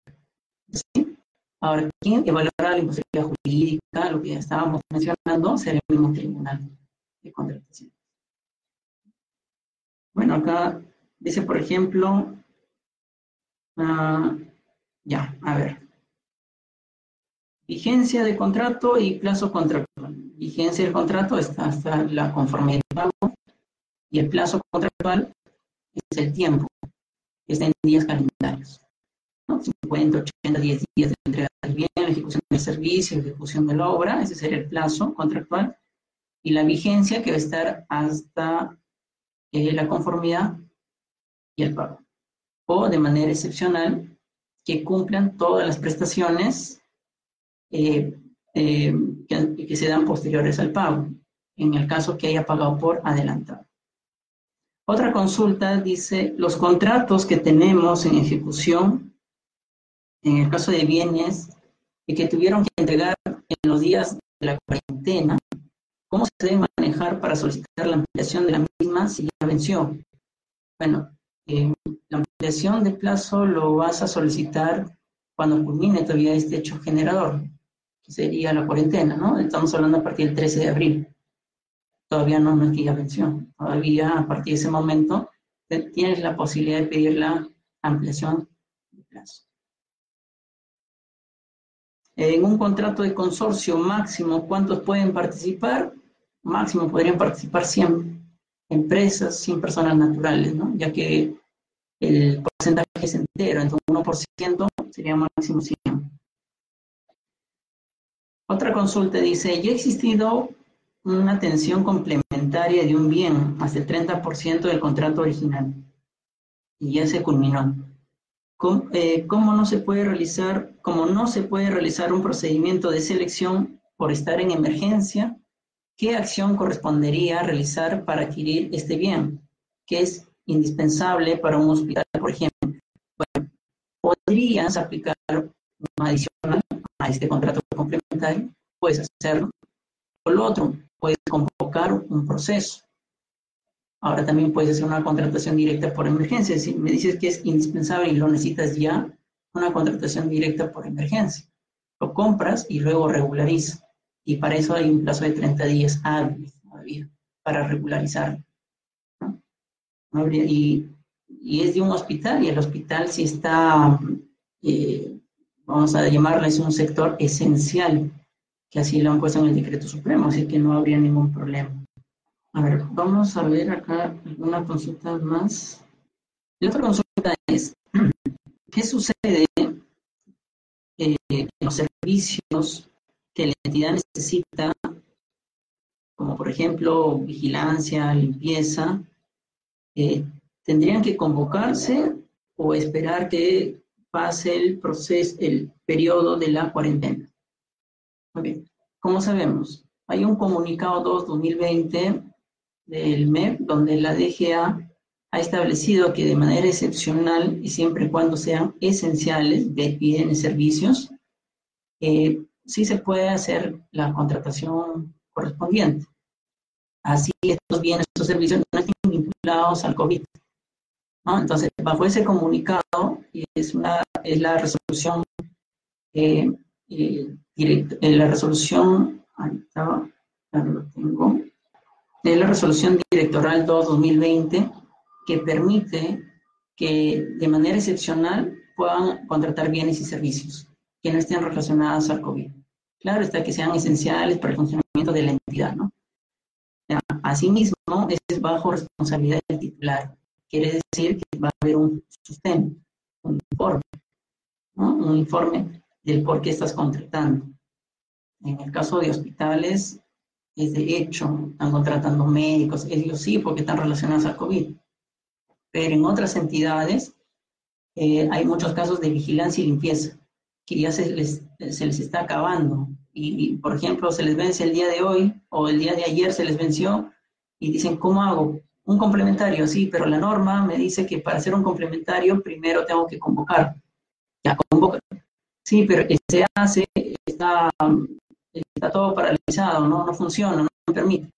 Ahora, ¿quién evaluará la imposibilidad jurídica? Lo que ya estábamos mencionando sería el mismo tribunal de contratación. Bueno, acá dice, por ejemplo, uh, ya, a ver. Vigencia de contrato y plazo contractual. Vigencia del contrato está hasta la conformidad de pago y el plazo contractual es el tiempo, está en días calendarios. 50, 80, 10 días de entrega del bien, ejecución del servicio, ejecución de la obra, ese sería el plazo contractual. Y la vigencia que va a estar hasta eh, la conformidad y el pago. O de manera excepcional, que cumplan todas las prestaciones eh, eh, que, que, se dan posteriores al pago, en el caso que haya pagado por adelantado. Otra consulta dice, los contratos que tenemos en ejecución, en el caso de bienes, y que tuvieron que entregar en los días de la cuarentena, ¿cómo se debe manejar para solicitar la ampliación de la misma si ya venció? Bueno, eh, la ampliación de plazo lo vas a solicitar cuando culmine todavía este hecho generador, que sería la cuarentena, ¿no? Estamos hablando a partir del 13 de abril todavía no, es que. Todavía a partir de ese momento tienes la posibilidad de pedir la ampliación de plazo. En un contrato de consorcio máximo, ¿cuántos pueden participar? Máximo podrían participar 100 empresas, 100 personas naturales, ¿no? Ya que el porcentaje es entero, entonces 1% sería máximo 100. Otra consulta dice, ¿ya ha existido una atención complementaria de un bien hasta el 30% del contrato original. Y ya se culminó. Eh, ¿Cómo, no se puede realizar, cómo no se puede realizar un procedimiento de selección por estar en emergencia? ¿Qué acción correspondería realizar para adquirir este bien? que es indispensable para un hospital, por ejemplo? Bueno, podrías aplicar una adicional a este contrato complementario, puedes hacerlo. Por lo otro, puedes convocar un proceso. Ahora también puedes hacer una contratación directa por emergencia. Si me dices que es indispensable y lo necesitas ya, una contratación directa por emergencia. Lo compras y luego regulariza. Y para eso hay un plazo de 30 días hábiles todavía para regularizar. Y, y, es de un hospital y el hospital sí está, eh, vamos a llamarle, es un sector esencial que así lo han puesto en el decreto supremo, así que no habría ningún problema. A ver, vamos a ver acá alguna consulta más. La otra consulta es, ¿qué sucede eh, en los servicios que la entidad necesita, como por ejemplo vigilancia, limpieza, eh, tendrían que convocarse o esperar que pase el proceso, el periodo de la cuarentena? Bien. ¿Cómo sabemos? Hay un comunicado 2-2020 del MEP donde la DGA ha establecido que de manera excepcional y siempre y cuando sean esenciales de bienes servicios, eh, sí se puede hacer la contratación correspondiente. Así estos bienes, estos servicios no estén vinculados al COVID. Entonces, bajo ese comunicado, y es, una, es la resolución eh, eh, en la resolución, ahí estaba, ya lo tengo, de la resolución directoral 2-2020 que permite que de manera excepcional puedan contratar bienes y servicios que no estén relacionados al COVID. Claro está que sean esenciales para el funcionamiento de la entidad, ¿no? Asimismo, es bajo responsabilidad del titular. Quiere decir que va a haber un sustento, un informe, ¿no? Un informe del por qué estás contratando. En el caso de hospitales, es de hecho, están contratando médicos, ellos sí, porque están relacionados al COVID. Pero en otras entidades eh, hay muchos casos de vigilancia y limpieza, que ya se les, se les está acabando. Y, por ejemplo, se les vence el día de hoy o el día de ayer se les venció y dicen, ¿cómo hago? Un complementario, sí, pero la norma me dice que para hacer un complementario primero tengo que convocar. Ya convoca. Sí, pero se hace, está, está todo paralizado, no, no funciona, no permite.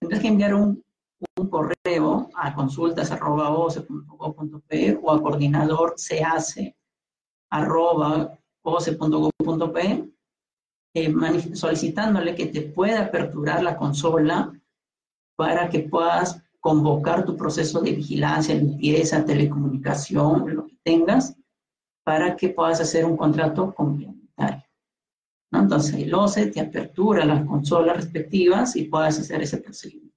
Tendrás que enviar un, correo a consultas.oce.gov.p o a coordinador se hace arroba eh, solicitándole que te pueda aperturar la consola para que puedas convocar tu proceso de vigilancia, limpieza, telecomunicación, lo que tengas, para que puedas hacer un contrato complementario. Entonces el OCE te apertura las consolas respectivas y puedas hacer ese procedimiento.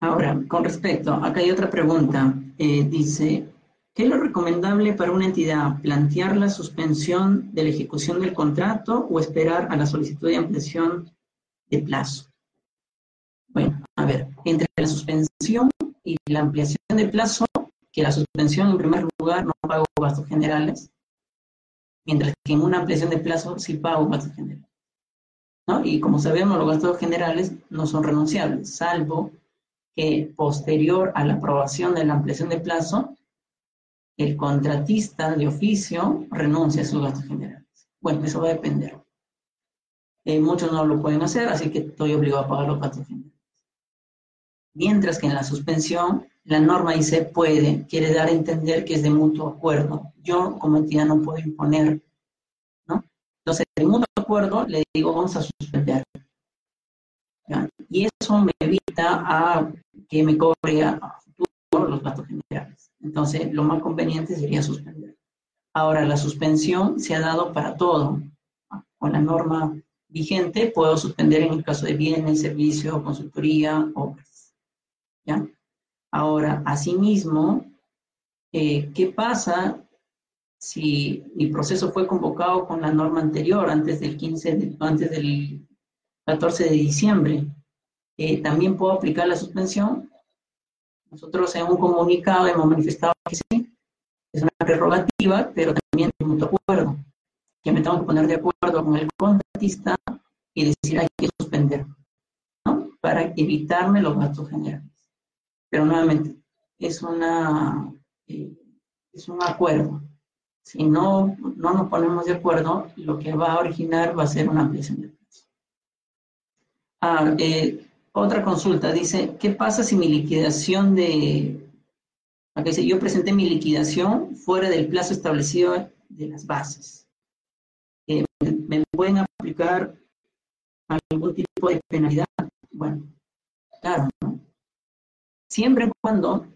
Ahora, con respecto, acá hay otra pregunta. Eh, dice, ¿qué es lo recomendable para una entidad? ¿Plantear la suspensión de la ejecución del contrato o esperar a la solicitud de ampliación de plazo? Bueno, a ver, entre la suspensión y la ampliación de plazo, que la suspensión en primer lugar no pago gastos generales, mientras que en una ampliación de plazo sí pago gastos generales. ¿no? Y como sabemos, los gastos generales no son renunciables, salvo que posterior a la aprobación de la ampliación de plazo, el contratista de oficio renuncia a sus gastos generales. Bueno, eso va a depender. Eh, muchos no lo pueden hacer, así que estoy obligado a pagar los gastos generales. Mientras que en la suspensión, la norma dice puede, quiere dar a entender que es de mutuo acuerdo. Yo como entidad no puedo imponer, ¿no? Entonces, de mutuo acuerdo le digo, vamos a suspender. Y eso me evita a que me cobre a futuro los gastos generales. Entonces, lo más conveniente sería suspender. Ahora, la suspensión se ha dado para todo. Con la norma vigente puedo suspender en el caso de bienes, servicios, consultoría, obras. Ahora, asimismo, eh, ¿qué pasa si mi proceso fue convocado con la norma anterior, antes del 15, antes del 14 de diciembre? Eh, ¿También puedo aplicar la suspensión? Nosotros en un comunicado hemos manifestado que sí, es una prerrogativa, pero también es mutuo acuerdo, que me tengo que poner de acuerdo con el contratista y decir hay que suspender, ¿no? Para evitarme los gastos generales. Pero nuevamente, es, una, eh, es un acuerdo. Si no, no nos ponemos de acuerdo, lo que va a originar va a ser una ampliación de plazo. Ah, eh, otra consulta dice, ¿qué pasa si mi liquidación de... Acá dice, yo presenté mi liquidación fuera del plazo establecido de las bases. Eh, ¿Me pueden aplicar algún tipo de penalidad? Bueno, claro, ¿no? Siempre y cuando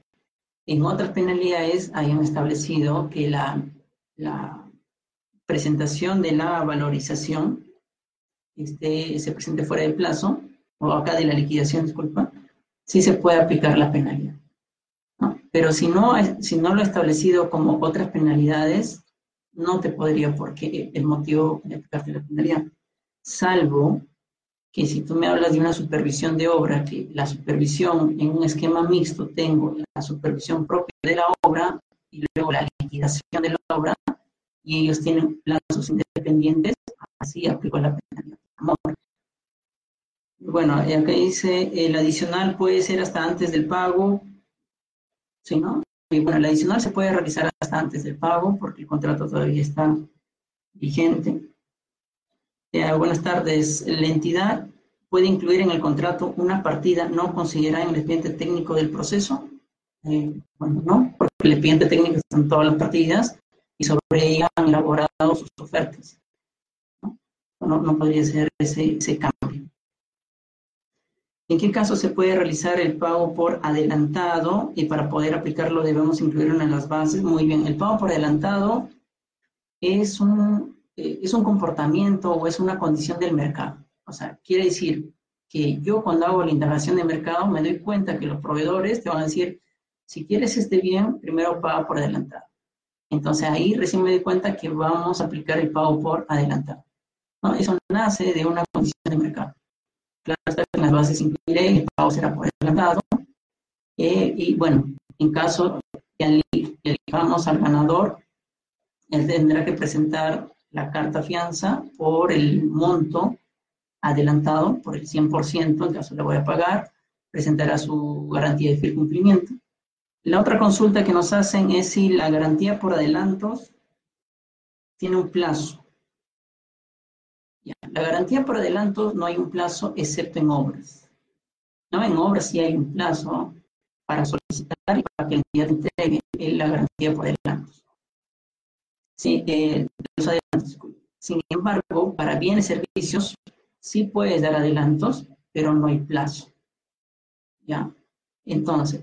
en otras penalidades hayan establecido que la, presentación de la valorización este, se presente fuera del plazo, o acá de la liquidación, disculpa, sí se puede aplicar la penalidad. Pero si no, si no lo ha establecido como otras penalidades, no te podría porque el motivo de aplicarte la penalidad, salvo que si tú me hablas de una supervisión de obra, que la supervisión en un esquema mixto tengo la supervisión propia de la obra y luego la liquidación de la obra, y ellos tienen plazos independientes, así aplico la penalidad. Bueno, acá dice, el adicional puede ser hasta antes del pago, ¿sí, no? Y bueno, el adicional se puede realizar hasta antes del pago porque el contrato todavía está vigente. Eh, buenas tardes. La entidad puede incluir en el contrato una partida no considerada en el expediente técnico del proceso. Eh, bueno, no, porque el expediente técnico están todas las partidas y sobre ella han elaborado sus ofertas. No, no, podría ser ese, ese cambio. ¿En qué caso se puede realizar el pago por adelantado? Y para poder aplicarlo debemos incluirlo en las bases. Muy bien, el pago por adelantado es un eh, es un comportamiento o es una condición del mercado. O sea, quiere decir que yo cuando hago la integración de mercado me doy cuenta que los proveedores te van a decir, si quieres este bien, primero paga por adelantado. Entonces ahí recién me doy cuenta que vamos a aplicar el pago por adelantado. ¿no? Eso nace de una condición de mercado. Claro está en las bases incluiré, el pago será por adelantado. Eh, y bueno, en caso que elijamos al ganador, él tendrá que presentar la carta fianza por el monto adelantado, por el 100%, en caso le voy a pagar, presentará su garantía de cumplimiento. La otra consulta que nos hacen es si la garantía por adelantos tiene un plazo. La garantía por adelantos no hay un plazo excepto en obras. ¿No? En obras sí hay un plazo para solicitar y para que el entidad entregue la garantía por adelantos. Sí, eh, los. Sin embargo, para bienes y servicios sí puedes dar adelantos, pero no hay plazo. ¿Ya? Entonces,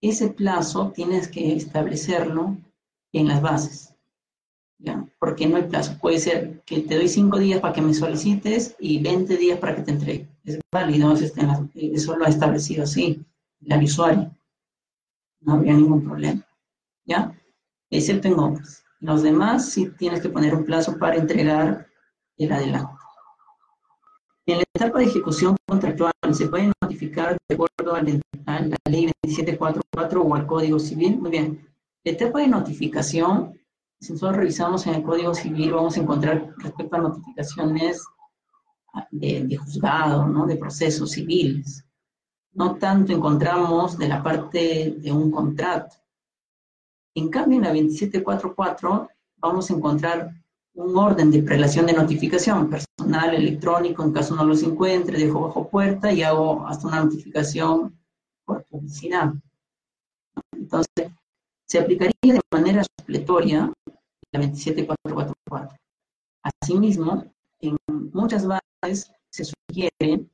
ese plazo tienes que establecerlo en las bases. ¿Ya? Porque no hay plazo. Puede ser que te doy cinco días para que me solicites y 20 días para que te entregue. Es válido, eso lo ha establecido así el usuario. No habría ningún problema. ¿Ya? Excepto en obras. Los demás sí tienes que poner un plazo para entregar el adelanto. En la etapa de ejecución contractual se puede notificar de acuerdo a la, ley 2744 o al Código Civil. Muy bien. La etapa de notificación, si nosotros revisamos en el Código Civil, vamos a encontrar respecto a notificaciones de, de juzgado, ¿no? de procesos civiles. No tanto encontramos de la parte de un contrato. En cambio, en la 2744 vamos a encontrar un orden de prelación de notificación, personal, electrónico, en caso no los encuentre, dejo bajo puerta y hago hasta una notificación por publicidad. Entonces, se aplicaría de manera supletoria la 27444. Asimismo, en muchas bases se sugiere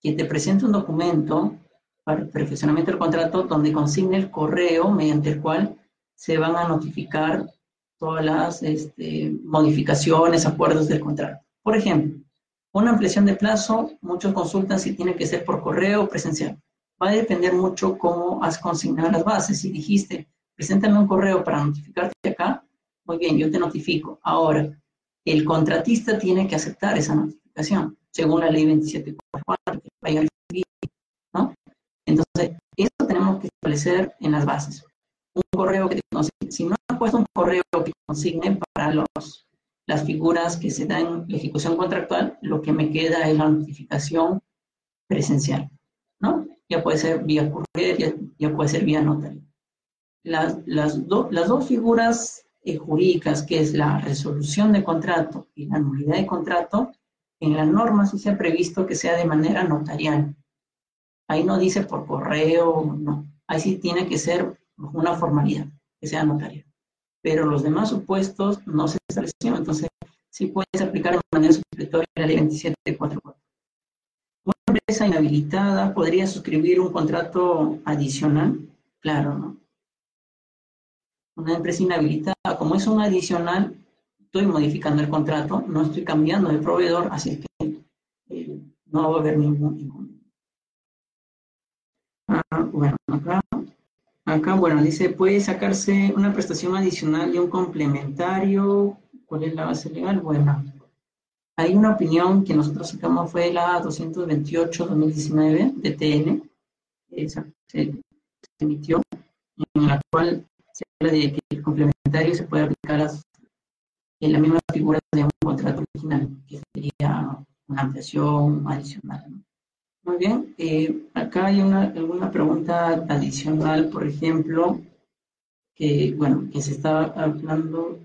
que te presente un documento para el perfeccionamiento del contrato donde consigne el correo mediante el cual se van a notificar todas las este, modificaciones, acuerdos del contrato. Por ejemplo, una ampliación de plazo, muchos consultan si tiene que ser por correo o presencial. Va a depender mucho cómo has consignado las bases. Si dijiste, preséntame un correo para notificarte acá, muy bien, yo te notifico. Ahora, el contratista tiene que aceptar esa notificación, según la ley 2744, que vaya a recibir, ¿no? Entonces, eso tenemos que establecer en las bases. Un correo que te consigne. Si no has puesto un correo que consigne para los, las figuras que se dan la ejecución contractual, lo que me queda es la notificación presencial, ¿no? Ya puede ser vía correo, ya, puede ser vía notario. Las, las, las dos figuras eh, jurídicas, que es la resolución de contrato y la nulidad de contrato, en la norma sí se ha previsto que sea de manera notarial. Ahí no dice por correo, no. Ahí sí tiene que ser una formalidad, que sea notarial pero los demás supuestos no se establecieron, entonces sí puedes aplicar de manera supletoria la ley 2744. Una empresa inhabilitada podría suscribir un contrato adicional, claro, ¿no? Una empresa inhabilitada, como es un adicional, estoy modificando el contrato, no estoy cambiando de proveedor, así que eh, no va a haber ningún. ningún. Ah, bueno, acá Acá, bueno, dice, puede sacarse una prestación adicional y un complementario. ¿Cuál es la base legal? Bueno, hay una opinión que nosotros sacamos, fue la 228-2019 de TN, esa se, emitió, en la cual se habla de que el complementario se puede aplicar en la misma figura de un contrato original, que sería una ampliación adicional. Muy bien, eh, acá hay una, alguna pregunta adicional, por ejemplo, que, bueno, que se está hablando,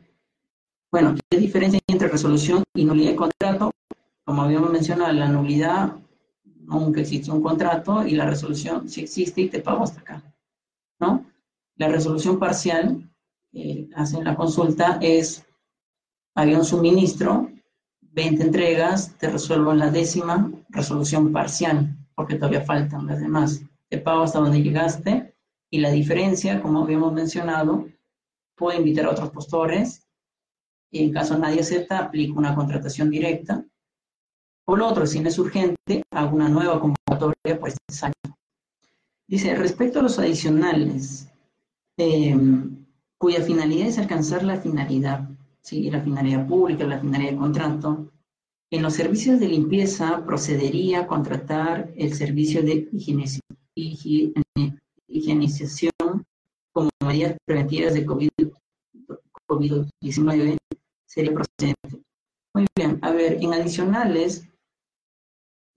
bueno, ¿qué diferencia hay entre resolución y nulidad de contrato? Como habíamos mencionado, la nulidad nunca existe un contrato y la resolución sí existe y te pago hasta acá, ¿no? La resolución parcial, que hacen la consulta, es, había un suministro, 20 entregas, te resuelvo en la décima, resolución parcial, porque todavía faltan las demás. Te pago hasta donde llegaste y la diferencia, como habíamos mencionado, puedo invitar a otros postores y en caso nadie acepta, aplico una contratación directa. O lo otro, si no es urgente, hago una nueva convocatoria por este año. Dice, respecto a los adicionales, em, cuya finalidad es alcanzar la finalidad, ¿sí? la finalidad pública, la finalidad del contrato, En los servicios de limpieza procedería a contratar el servicio de higienización como medidas preventivas de COVID-19 sería procedente. Muy bien, a ver, en adicionales,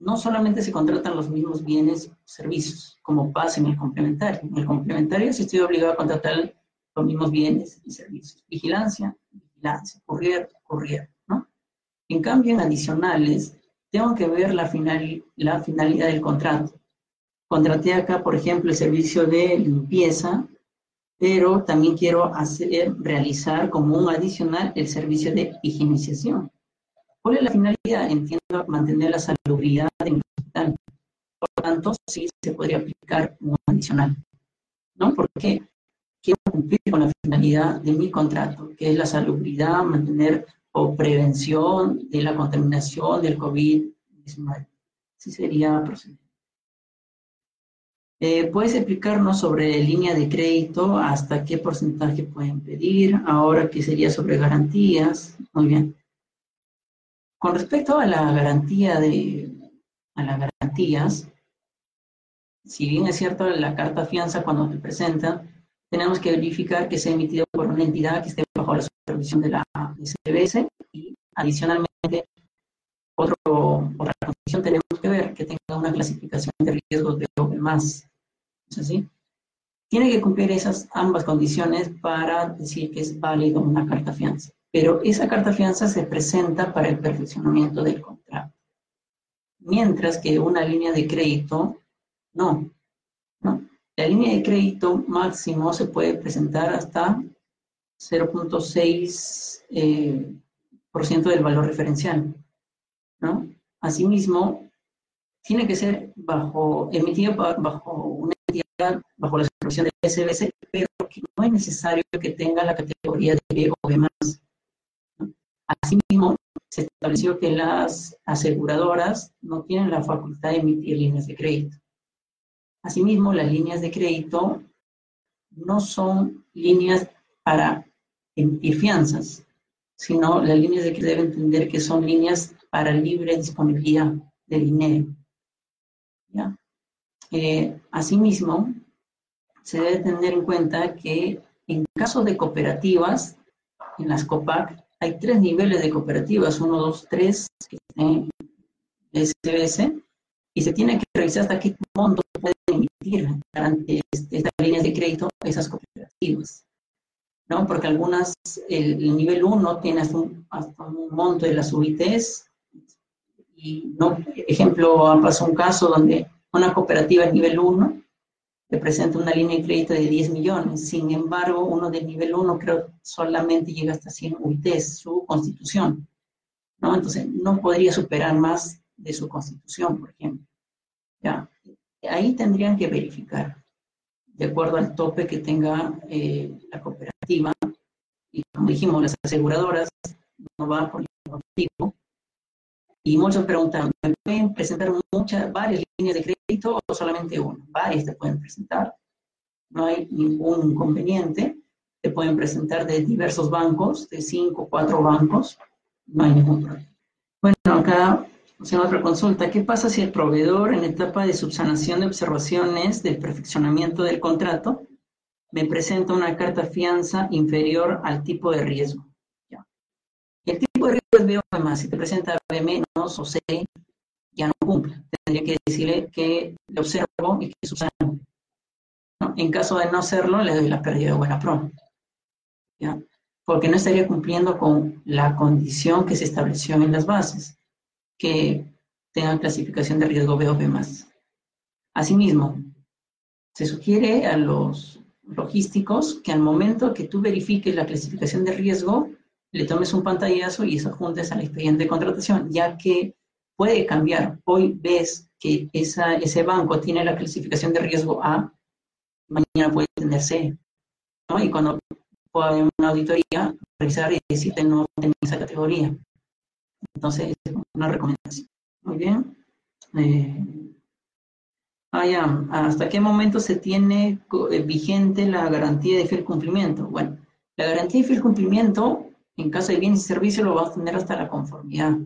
no solamente se contratan los mismos bienes servicios, como pasa en el complementario. En el complementario sí estoy obligado a contratar los mismos bienes y servicios. Vigilancia, vigilancia, courier, ¿no? En cambio, en adicionales, tengo que ver la, final, la finalidad del contrato. Contraté acá, por ejemplo, el servicio de limpieza, pero también quiero hacer, realizar como un adicional el servicio de higienización. ¿Cuál es la finalidad? Entiendo mantener la salubridad en el hospital. Por lo tanto, sí se podría aplicar un adicional. ¿No? Porque quiero cumplir con la finalidad de mi contrato, que es la salubridad, mantener o prevención de la contaminación del COVID-19. Sí sería procedente. Eh, ¿Puedes explicarnos sobre línea de crédito, hasta qué porcentaje pueden pedir? Ahora, ¿qué sería sobre garantías? Muy bien. Con respecto a la garantía de, a las garantías, si bien es cierto la carta fianza cuando te presenta, tenemos que verificar que sea emitido por una entidad que esté bajo la supervisión de la SBS y adicionalmente otro, otra condición tenemos que ver que tenga una clasificación de riesgos de OB+. ¿Es así? Tiene que cumplir esas ambas condiciones para decir que es válido una carta fianza pero esa carta fianza se presenta para el perfeccionamiento del contrato. Mientras que una línea de crédito, no. ¿no? La línea de crédito máximo se puede presentar hasta 0.6% eh, del valor referencial. Asimismo, tiene que ser bajo, emitido bajo una entidad, bajo la supervisión del SBS, pero que no es necesario que tenga la categoría de B o B+. Asimismo, se estableció que las aseguradoras no tienen la facultad de emitir líneas de crédito. Asimismo, las líneas de crédito no son líneas para emitir fianzas, sino las líneas de crédito deben entender que son líneas para libre disponibilidad de dinero. Eh, asimismo, se debe tener en cuenta que en caso de cooperativas, en las COPAC, hay tres niveles de cooperativas, uno, dos, tres, que estén en SBS, y se tiene que revisar hasta qué monto pueden emitir ante estas líneas de crédito esas cooperativas. ¿no? Porque algunas, el, nivel 1 tiene hasta un, monto de las UITs, y no, ejemplo, pasado un caso donde una cooperativa nivel 1 representa una línea de crédito de 10 millones. Sin embargo, uno del nivel 1 creo solamente llega hasta 100 UITs, su constitución. ¿no? Entonces, no podría superar más de su constitución, por ejemplo. ¿Ya? Ahí tendrían que verificar, de acuerdo al tope que tenga eh, la cooperativa. Y como dijimos, las aseguradoras no van por el motivo. Y muchos preguntan, ¿me pueden presentar muchas, varias líneas de crédito o solamente una? Varias te pueden presentar. No hay ningún inconveniente. Te pueden presentar de diversos bancos, de cinco, o cuatro bancos. No hay ningún problema. Bueno, acá hacemos otra consulta. ¿Qué pasa si el proveedor en etapa de subsanación de observaciones del perfeccionamiento del contrato me presenta una carta fianza inferior al tipo de riesgo? El tipo de riesgo es B o más. Si te presenta B menos o C, ya no cumple. Tendría que decirle que lo observo y que subsano. ¿no? En caso de no hacerlo, le doy la pérdida de buena pro. Porque no estaría cumpliendo con la condición que se estableció en las bases, que tengan clasificación de riesgo B o B más. Asimismo, se sugiere a los logísticos que al momento que tú verifiques la clasificación de riesgo, le tomes un pantallazo y eso juntes al expediente de contratación, ya que puede cambiar. Hoy ves que ese banco tiene la clasificación de riesgo A, mañana puede tener C. ¿no? Y cuando pueda haber una auditoría, revisar y decirte no tiene esa categoría. Entonces, es una recomendación. Muy bien. Eh. ¿Hasta qué momento se tiene eh, vigente la garantía de fiel cumplimiento? Bueno, la garantía de fiel cumplimiento en caso de bienes y servicios lo vamos a tener hasta la conformidad.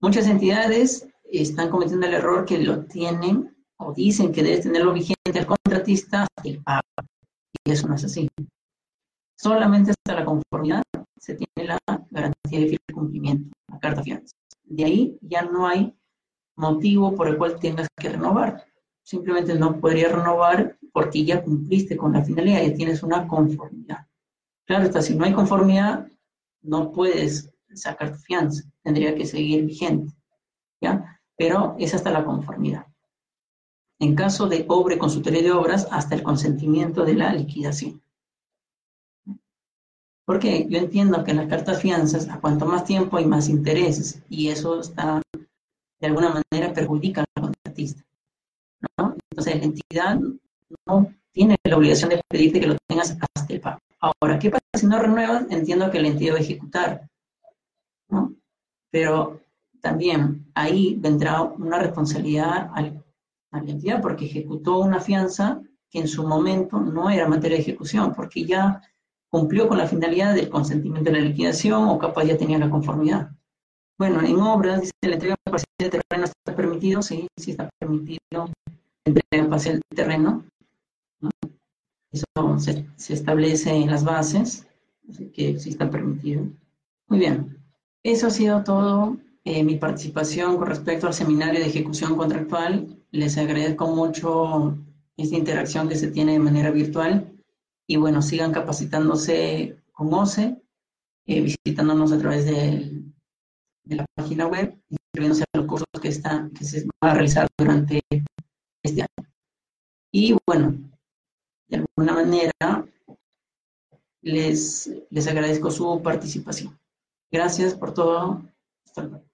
Muchas entidades están cometiendo el error que lo tienen o dicen que debe tenerlo vigente el contratista hasta el pago. Y eso no es así. Solamente hasta la conformidad se tiene la garantía de firme cumplimiento, la carta fianza. De ahí ya no hay motivo por el cual tengas que renovar. Simplemente no podría renovar porque ya cumpliste con la finalidad, ya tienes una conformidad. Claro, está, si no hay conformidad, no puedes sacar tu fianza, tendría que seguir vigente, ¿ya? Pero es hasta la conformidad. En caso de obra y consultoría de obras, hasta el consentimiento de la liquidación. Porque yo entiendo que en las cartas fianzas, a cuanto más tiempo hay más intereses, y eso está, de alguna manera, perjudica al contratista. ¿no? Entonces, la entidad no tiene la obligación de pedirte que lo tengas hasta el pago. Ahora, ¿qué pasa si no renuevas? Entiendo que la entidad va a ejecutar, ¿no? Pero también ahí vendrá una responsabilidad a la entidad porque ejecutó una fianza que en su momento no era materia de ejecución, porque ya cumplió con la finalidad del consentimiento de la liquidación o capaz ya tenía la conformidad. Bueno, en obras, dice, la entrega parcial de terreno está permitido, sí, sí está permitido la entrega parcial de terreno. Eso se, establece en las bases, así que sí está permitido. Muy bien, eso ha sido todo eh, mi participación con respecto al seminario de ejecución contractual. Les agradezco mucho esta interacción que se tiene de manera virtual y bueno, sigan capacitándose con OCE, eh, visitándonos a través de, la página web, inscribiéndose a los cursos que, están, que se van a realizar durante este año. Y bueno, de alguna manera les, les agradezco su participación. Gracias por todo. Hasta luego.